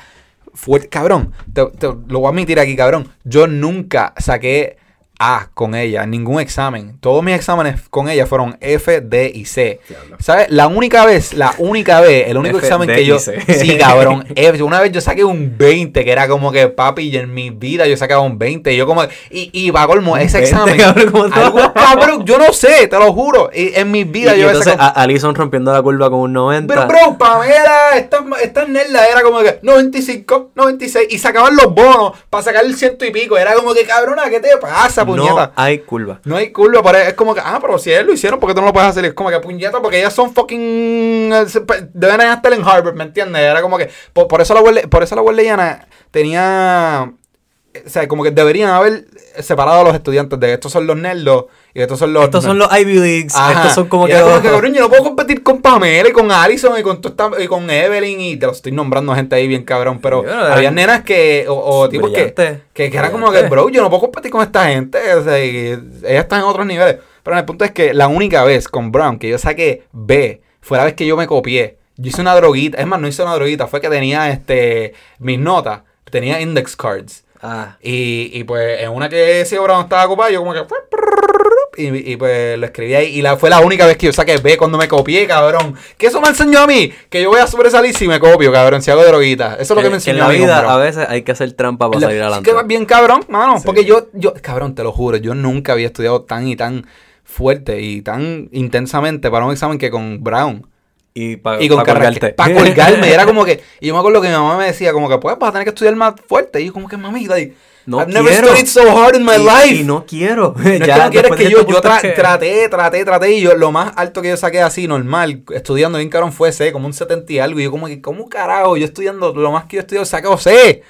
fuerte. Cabrón, te, te- lo voy a admitir aquí, cabrón. Yo nunca saqué A con ella ningún examen. Todos mis exámenes con ella fueron F, D y C. ¿Sabes? La única vez, la única vez, el único F, examen D que yo. C. Sí, cabrón. F, una vez yo saqué un 20, que era como que papi, y en mi vida yo sacaba un 20. Y yo como. Y, y va colmo, ese 20, examen. cabrón, yo no sé, te lo juro. Y en mi vida y yo entonces sacado- a- Alison rompiendo la curva con un 90. pero, bro, Pamela, esta, esta nerda era como que 95, 96 y sacaban los bonos para sacar el ciento y pico. Era como que, cabrona, ¿qué te pasa, no hay curva. No hay curva, pero es como que, ah, pero si ellos lo hicieron, ¿por qué tú no lo puedes hacer? Es como que, puñeta, porque ellas son fucking. Deben estar en Harvard, ¿me entiendes? Era como que, por, por eso la Wesle- por eso la Wesleyana tenía. O sea, como que deberían haber separado a los estudiantes de estos son los nerdos y estos son los. Estos son los Ivy Leagues. Ajá. Estos son como Y que. era los- que, cabrón, yo no puedo competir con Pamela y con Allison y con, esta- y con Evelyn y te lo estoy nombrando gente ahí bien cabrón, pero había eran nenas que, o, o tipos que, que, que eran como que, bro, yo no puedo competir con esta gente, o sea, ellas están en otros niveles. Pero el punto es que la única vez con Brown que yo saqué B fue la vez que yo me copié Yo hice una droguita. Es más, no hice una droguita. Fue que tenía este mis notas. Tenía index cards. Ah. Y, y pues en una que ese Brown estaba ocupado, yo como que... Y, y pues lo escribí ahí. Y la, fue la única vez que yo saqué B cuando me copié, cabrón. Que eso me enseñó a mí. Que yo voy a sobresalir si me copio, cabrón. Si hago droguita. Eso es lo que, me que enseñó en la a mí. vida cabrón. a veces hay que hacer trampa para La- salir es adelante. que vas bien cabrón, mano. Porque yo, yo, cabrón, te lo juro, yo nunca había estudiado tan y tan fuerte y tan intensamente para un examen que con Brown. Y para Y con colgarte. Para colgarme. Era como que. Y yo me acuerdo que mi mamá me decía, como que pues vas a tener que estudiar más fuerte. Y yo, como que mami, like, No I've never quiero. studied so hard in my Y- life. Y no quiero. No es que Ya no quieres que yo, yo tra- que- traté, traté, traté, y yo lo más alto que yo saqué así, normal, estudiando bien cabrón fue C, como un 70 y algo, y yo como que, ¿cómo carajo? Yo estudiando, lo más que yo estudiado saco C.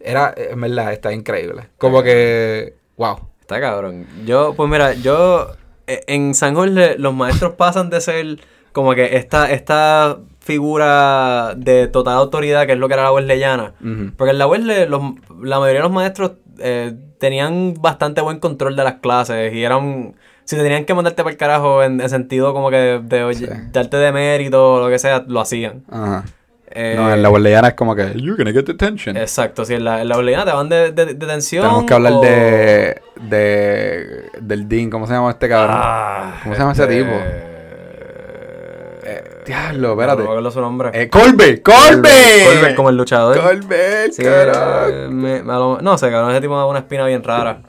Era, en verdad, está increíble. Como que, wow. Está cabrón. Yo, pues mira, yo eh, en San Jorge los maestros pasan de ser como que esta, esta figura de total autoridad que es lo que era la Wesleyana. Ujú. Porque en la Wesley los, la mayoría de los maestros eh, tenían bastante buen control de las clases y eran... Si tenían que mandarte para el carajo en, en sentido como que de, de- Sí. darte de mérito o lo que sea, lo hacían. Ajá. Eh, no, en la boleyana es como que, you're gonna get detention. Exacto, si en la, en la te van de, de, de detención Tenemos que hablar o- de, de, del Dean, ¿cómo se llama este cabrón? Ah, ¿Cómo se llama ese tipo? Eh, diablo, No espérate. me acuerdo su nombre. Eh, Colbert, Colbert. Colbert como el luchador. Colbert, Sí, carajo. eh, me- me- a lo- no sé, cabrón, ese tipo daba una espina bien rara.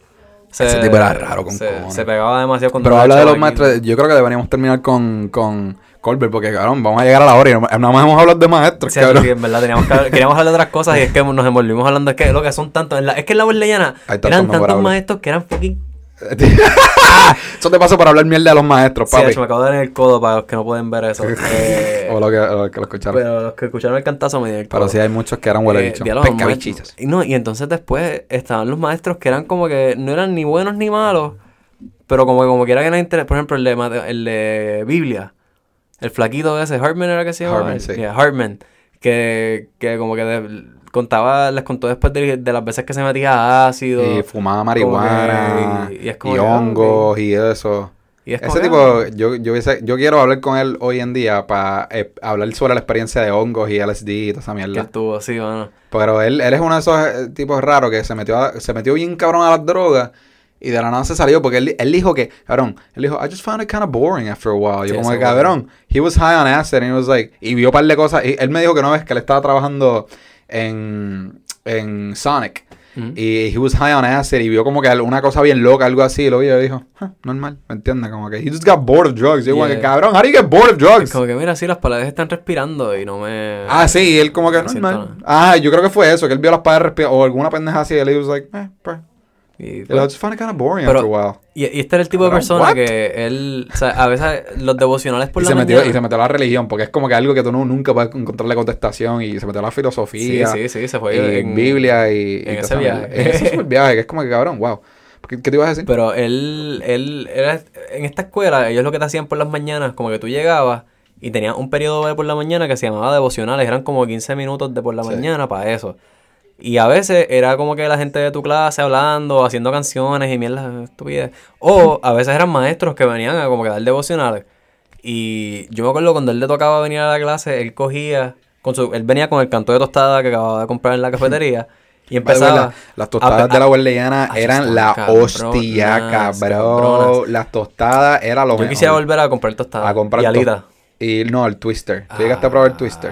Se- Ese tipo era raro con se, cojones. se pegaba demasiado con Pero habla de los maestros. Yo creo que deberíamos terminar con, con Colbert, porque cabrón, vamos a llegar a la hora y no, nada más hemos hablado de maestros, Sí, cabrón. sí, en verdad, teníamos que hablar- queríamos hablar de otras cosas y es que nos envolvimos hablando de que lo que son tantos. es que en la tantos eran tantos memorables. maestros que eran fucking. Eso te pasa por hablar mierda de los maestros, Sí, papi. hecho, me acabo de dar en el codo para los que no pueden ver eso. Eh, o lo que, lo que lo escucharon. Pero, pero los que escucharon el cantazo me dieron el codo. sí hay muchos que eran huele Eh, no, y entonces después estaban los maestros que eran como que no eran ni buenos ni malos, pero como que como que no interés. Por ejemplo, el de, el de Biblia, el flaquito ese, Hartman era que se llamaba. Hartman, sí. Yeah, Hartman, que, que como que de- contaba, les contó después de, de las veces que se metía ácido. Y fumaba marihuana. que- y y, es como que, hongos y eso. y es Ese que, tipo, yo, yo, hubiese- yo quiero hablar con él hoy en día para hablar sobre la experiencia de hongos y LSD y toda esa que mierda. estuvo así, mano. Pero él, él es uno de esos eh, tipos raros que se metió, a- se metió bien cabrón a las drogas y de la nada se salió porque él, él dijo que, cabrón, él dijo, I just found it kind of boring after a while. Yo Sí, como que, cabrón, he was high on acid and he was like, y vio un par de cosas. Y él me dijo que una vez que él estaba trabajando en, en Sonic Ujú. y he was high on acid y vio como que una cosa bien loca, algo así, y lo vio y dijo, "Huh, normal, ¿me entiendes? Como que he just got bored of drugs. Y yo como Yeah. que, cabrón, how do you get bored of drugs? como que mira, sí, las paredes están respirando y no me... Ah, sí, y él como que normal. Ah, yo creo que fue eso, que él vio las paredes respirar o alguna pendeja así y él was like, eh, pues. Y, Y pues, I just found it kind of boring Pero- after a while. Y, y este era el tipo de persona what? que él, o sea, a veces los devocionales por Y la se, metió, mañana. y se metió a la religión, porque es como que algo que tú nu- nunca puedes encontrarle contestación. Y se metió a la sí, filosofía. sí, sí, se fue y en Biblia y. y en toda ese viaje. En ese super viaje, que es como que cabrón, wow. ¿Qué, qué te ibas a decir? Pero él, él era, en esta escuela, ellos lo que te hacían por las mañanas, como que tú llegabas y tenías un periodo de por la mañana que se llamaba devocionales, eran como 15 minutos de por la Sí. mañana para eso. Y a veces era como que la gente de tu clase hablando, haciendo canciones y mierda estupidez. O a veces eran maestros que venían a como que dar devocionales. Y yo me acuerdo cuando él le tocaba venir a la clase, él cogía, con su, él venía con el canto de tostada que acababa de comprar en la cafetería. Y empezaba... la- las tostadas a- de la huerleyana Ah, eran la bro. cabronas. Las tostadas era lo Yo mejor. quisiera volver a comprar tostadas. a comprar y alitas. Y no, el Twister. ¿Tú llegaste a probar el Twister?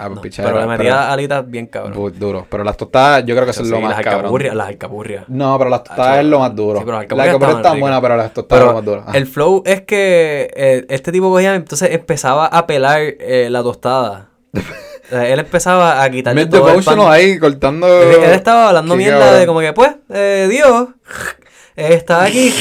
Ah, no. No. pichadera, pero le pero- metía alitas bien cabrón. Duro. Pero las tostadas, yo creo que eso es Sí, lo más las cabrón. alcapurrias, las alcapurrias. No, pero las tostadas Ah, es lo más duro. sí, pero las alcapurrias estaban están buenas, pero las tostadas es lo más duro. el flow es que eh, este tipo cogía, entonces empezaba a pelar eh, la tostada. O sea, él empezaba a quitarle Mid todo el pan. ahí, cortando... Él, él estaba hablando mierda cabrón. de como que, pues, eh, Dios eh, está aquí.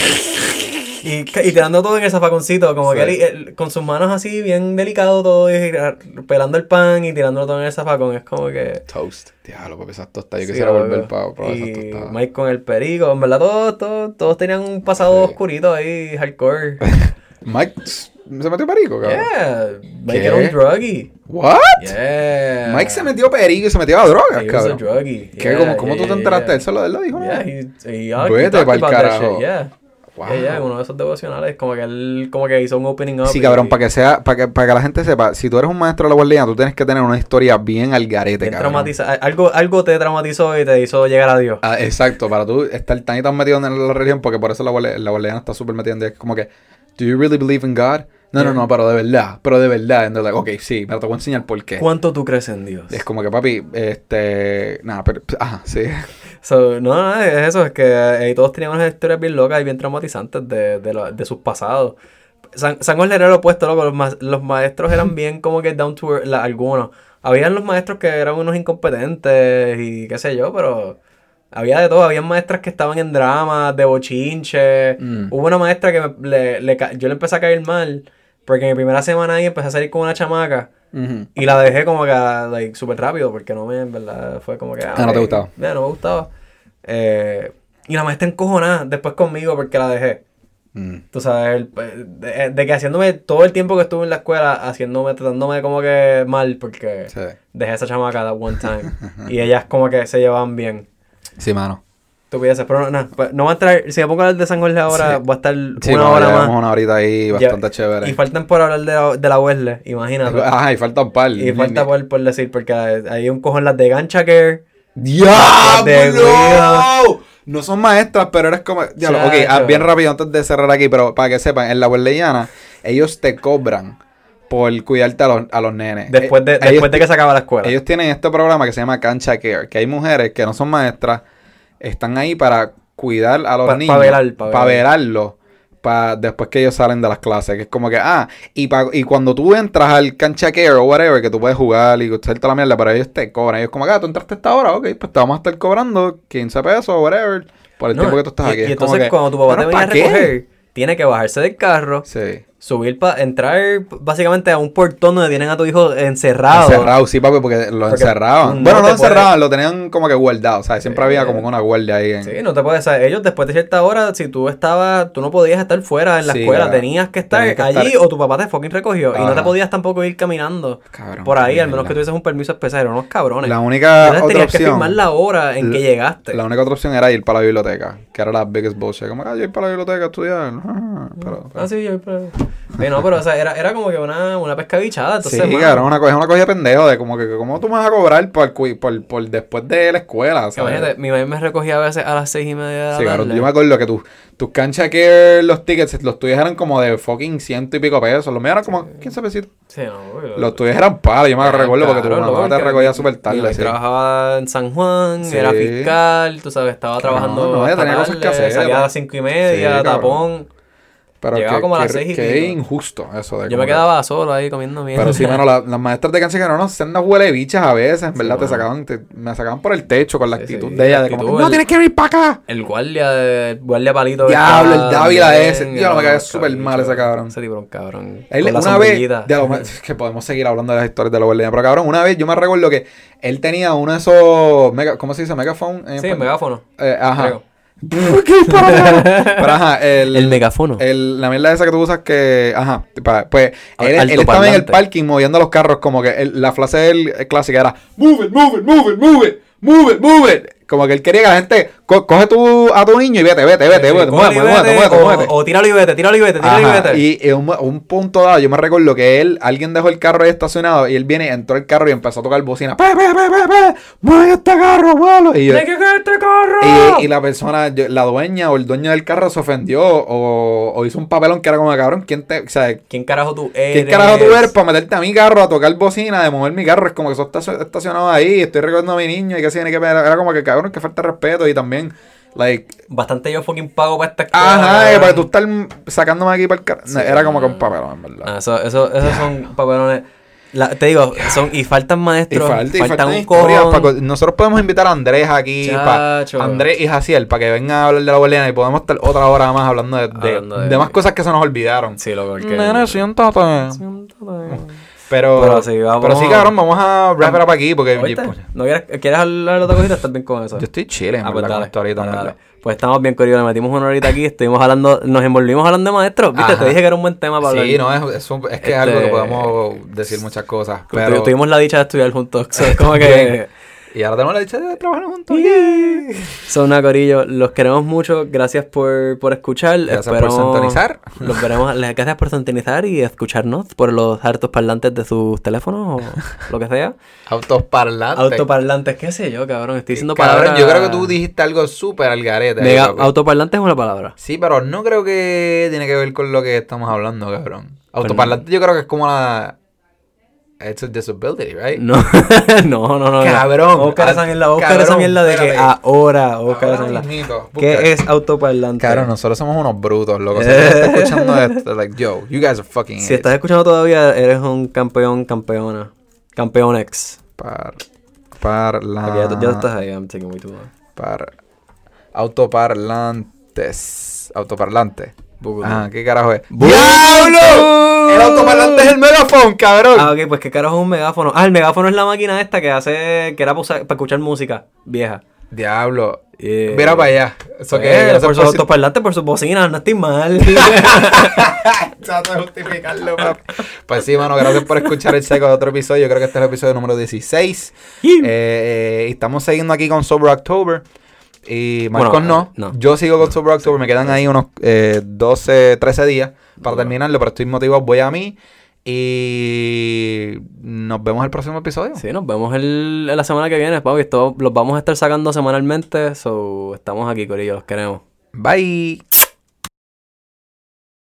Y, tirando todo en el zafaconcito, como Sí. que él, él- con sus manos así, bien delicado todo, y eh, pelando el pan y tirándolo todo en el zafacón. Es como que. Toast. Diablo, papi, esas tostadas. Yo Sí, quisiera obvio. volver para probar esas tostadas. Mike con el perico. En verdad, todos, todos, todos tenían un pasado Sí. oscurito ahí, hardcore. Mike se metió perico, cabrón. yeah. Mike ¿Qué? era un druggie. What? Yeah. Mike se metió perico y se metió a drogas, He was a cabrón. druggie. ¿Qué? Yeah, ¿Cómo, tú te enteraste? Él solo, él lo dijo, ¿no? Yeah, he, he, Vete that carajo. yeah. Wow. Uno de esos devocionales, como que él como que hizo un opening up. Sí, y- cabrón, para que sea, para que, para que la gente sepa, si tú eres un maestro de la guardia, tú tienes que tener una historia bien al garete, bien cabrón. algo, algo te traumatizó y te hizo llegar a Dios. Ah, exacto, para tú estar tan y tan metido en la religión, porque por eso la, guardia- la guardiana está súper metida en Dios. Como que, ¿do you really believe in God? No, no, Yeah. no, pero de verdad, pero de verdad. They're like, ok, sí, pero te voy a enseñar por qué. ¿Cuánto tú crees en Dios? Es como que, papi, este, nada, pero, ajá, sí. So, no, no, es eso, es que eh, todos tenían unas historias bien locas y bien traumatizantes de, de, lo- de sus pasados. San, San Jorge era lo opuesto, loco. Los, ma- los maestros eran bien como que down to earth, algunos. Habían los maestros que eran unos incompetentes y qué sé yo, pero había de todo. Habían maestras que estaban en dramas, de bochinche. Mm. Hubo una maestra que me- le, le yo le empecé a caer mal porque en mi primera semana ahí empecé a salir con una chamaca. Y la dejé como que like, súper rápido porque no me, en verdad, fue como que... Ah, no te gustaba. ya, no me gustaba. Eh, y la maestra encojonada después conmigo porque la dejé. Mm. Tú sabes, el- de, de que haciéndome todo el tiempo que estuve en la escuela, haciéndome, tratándome como que mal porque Sí. dejé a esa chamaca that one time. y ellas como que se llevaban bien. Sí, mano. Estupideces, pero no, no, pues, no va a entrar, si me pongo a hablar de San Jorge ahora, Sí. va a estar Sí, una hora más. una horita ahí bastante Ya- chévere. Y faltan por hablar de la, de la imagínate. Ajá, y falta un par. Y Ni- falta ni- por, por decir, porque hay un cojón las de Gancha Care. ¡Diablo! No son maestras, pero eres como. Diablo, ok, ah, bien rápido antes de cerrar aquí, pero para que sepan, en la Huerleyana, ellos te cobran por cuidarte a los, a los nenes. Después de, Eh, ellos después de que se acaba la escuela. Ellos tienen este programa que se llama Cancha Care, que hay mujeres que no son maestras, están ahí para cuidar a los Pa- niños. velar, pa pa velar. velarlos. Pa, después que ellos salen de las clases. Que es como que, ah, y, pa- y cuando tú entras al Cancha Care o whatever, que tú puedes jugar y toda la mierda, pero ellos te cobran. Ellos como, ah, tú entraste a esta hora, ok, pues te vamos a estar cobrando 15 pesos o whatever por el No, tiempo que tú estás y, aquí. y Es como entonces que, cuando tu papá te "Pero, venía a ¿pa' qué?". recoger, tiene que bajarse del carro, Sí. Subir para entrar básicamente a un portón donde tienen a tu hijo encerrado. Encerrado, sí, papi, porque lo Porque encerraban. no bueno, no te encerraban, lo tenían como que guardado. O sea, siempre Sí. había como una guardia ahí. En... Sí, no te puedes saber. Ellos después de cierta hora, si tú estabas, tú no podías estar fuera en la Sí, escuela, claro. tenías que estar Tenías que allí estar- o tu papá te fucking recogió. Y no te podías tampoco ir caminando Cabrón, por ahí, al menos que tuvieses un permiso especial. Eran unos cabrones. La única Entonces otra tenías que firmar la hora en La- que llegaste. La única otra opción era ir para la biblioteca, que era la biggest bullshit. Como, ah, yo ir para la biblioteca a estudiar. Ah, Pero, Ah, sí, yo. Pero, Sí, no, pero o sea, era, era como que una, una pescabichada. Entonces, sí, cabrón, una cosa, una cosa de pendejo de como que, ¿cómo tú me vas a cobrar por, por, por después de la escuela? ¿sabes? Imagínate, mi mamá me recogía a veces a las seis y media de la Sí, tarde. cabrón, yo me acuerdo que tus tus cancha que los tickets, los tuyos eran como de fucking ciento y pico pesos. Los míos eran como 15 pesitos. Sí, no, porque- Los tuyos eran palos, yo me Ah, recuerdo porque tu claro, mamá te recogía súper tarde. sí. trabajaba en San Juan, Sí. era fiscal, tú sabes, estaba trabajando. no, hasta tenía cosas que tarde, hacer, Salía a ¿no? las cinco y media, Sí, cabrón. Pero Llegaba que- como a las que- seis y que pico. injusto eso de Yo me que- quedaba solo ahí comiendo mierda. Pero sí, mano, la- las maestras de cancha que no nos sendas huele bichas a veces, en verdad, te sacaban, te- me sacaban por el techo con la actitud sí, de ella, como, no tienes que venir para acá. El guardia, de- el guardia palito. Diablo, el Dávila ese, diablo, me era cae súper mal ese cabrón. Ese tipo cabrón. Él, una vez, de que podemos seguir hablando de las historias de la guardia, pero cabrón, una vez yo me recuerdo que él tenía uno de esos, mega, ¿cómo se dice? Megaphone. Sí, megáfono. Eh, ajá. Creo. ¿Por qué para Pero ajá, el, El megáfono. el- la mierda esa que tú usas que, ajá, pues él, él estaba en el parking moviendo los carros como que él- la frase de él, eh, clásica era Move it, move it, move it, move it, move it, move it. Como que él quería que la gente co- coge tu, a tu niño y vete, vete, vete, vete, muévete, y muévete, vete, muévete, o- muévete. O tíralo y vete, tíralo y vete, tíralo y vete. y en un, un punto dado, yo me recuerdo que él, alguien dejó el carro ahí estacionado y él viene, entró el carro y empezó a tocar bocina. ¡Pe, pe, pe, pe, pe! ¡Mueve este carro, abuelo! Y yo, ¡Hay que caer este carro! y, y la persona, yo- la dueña o el dueño del carro se ofendió o, o hizo un papelón que era como, cabrón, ¿quién te, o sea, ¿Quién carajo tú eres? ¿quién carajo tú eres para meterte a mi carro a tocar bocina, de mover mi carro? Es como que eso está estacionado ahí, estoy recordando a mi niño y que tiene que era como que, cabrón, que falta de respeto y también, like, Bastante yo fucking pago para esta escuela. ajá, eh, para tú estar sacándome aquí para el carro. Sí, era como que un papelón, en verdad. Ah, eso, eso, esos son papelones. La- te digo, son, y faltan Y maestros. falta, y faltan faltan un cojón. Nosotros podemos invitar a Andrés aquí, pa-. Andrés y Jaciel, para que vengan a hablar de la guardiana y podemos estar otra hora más hablando de, de, Hablando de- de más cosas que se nos olvidaron. Sí, loco, porque... Nene, siéntate. Pero, Pero sí, vamos- pero sí, cabrón, vamos a wrap it up aquí porque ¿Oíste? pues, ¿No quieres, quieres hablar de otra cosita? ¿Estás bien con eso? yo estoy chile, en Ah, pues dale, dale, dale. Pues estamos bien, Corillo. Le metimos una horita aquí. Estuvimos hablando, nos envolvimos hablando de maestros. ¿Viste? Ajá. Te dije que era un buen tema para Sí, hablar. no, es, es, un- es que es algo que Este- podemos decir muchas cosas. Pero, Tuvimos la dicha de estudiar juntos. Como que. Y ahora tenemos la dicha de trabajar juntos. Son una corillo, los queremos mucho, gracias por, por escuchar. Gracias por sintonizar. Los veremos, gracias por sintonizar y escucharnos por los hartos parlantes de sus teléfonos o lo que sea. Autos parlantes. Autoparlantes, qué sé yo, cabrón, estoy diciendo Cabrón, palabras. yo creo que tú dijiste algo súper al garete. Mega- autoparlante es una palabra. Sí, pero no creo que tiene que ver con lo que estamos hablando, cabrón. Autoparlante yo creo que es como la... It's a disability, right? No, no, no, no. Cabrón. Oscar esa Ah, mierda, Oscar esa mierda de que ahora, Oscar esa mierda. ¿Qué es autoparlante? Cabrón, nosotros somos unos brutos, loco. Si alguien está escuchando esto, like, yo, you guys are fucking Si estás escuchando todavía, eres un campeón, campeona. Campeón ex. Par... Parla... Porque ya, estás ahí, I'm taking way too long. Par... Autoparlantes. Autoparlante. Ajá, ¿qué carajo es? ¡Diablo! El autoparlante es el megaphone, cabrón. Ah, ok, pues qué carajo es un megáfono. Ah, el megáfono es la máquina esta que hace, que era para, escuchar música vieja. Diablo. Eh, Mira para allá. ¿Eso qué eh, es? Eso Por es sus autoparlantes, por sus bocinas, no estoy mal. Trato de justificarlo, papi. Pues sí, mano, gracias por escuchar el seco de otro episodio. Yo creo que este es el episodio número 16. Eh, eh, y estamos siguiendo aquí con Sober October. Y Marcos Bueno, no. no. Yo sigo con Sober October. Me quedan ahí unos eh, 12, 13 días para terminarlo, pero estoy motivado. Voy a mí. Y nos vemos el próximo episodio. Sí, nos vemos el, la semana que viene, papi. Esto los vamos a estar sacando semanalmente. So, estamos aquí, Corillo. Los queremos. Bye.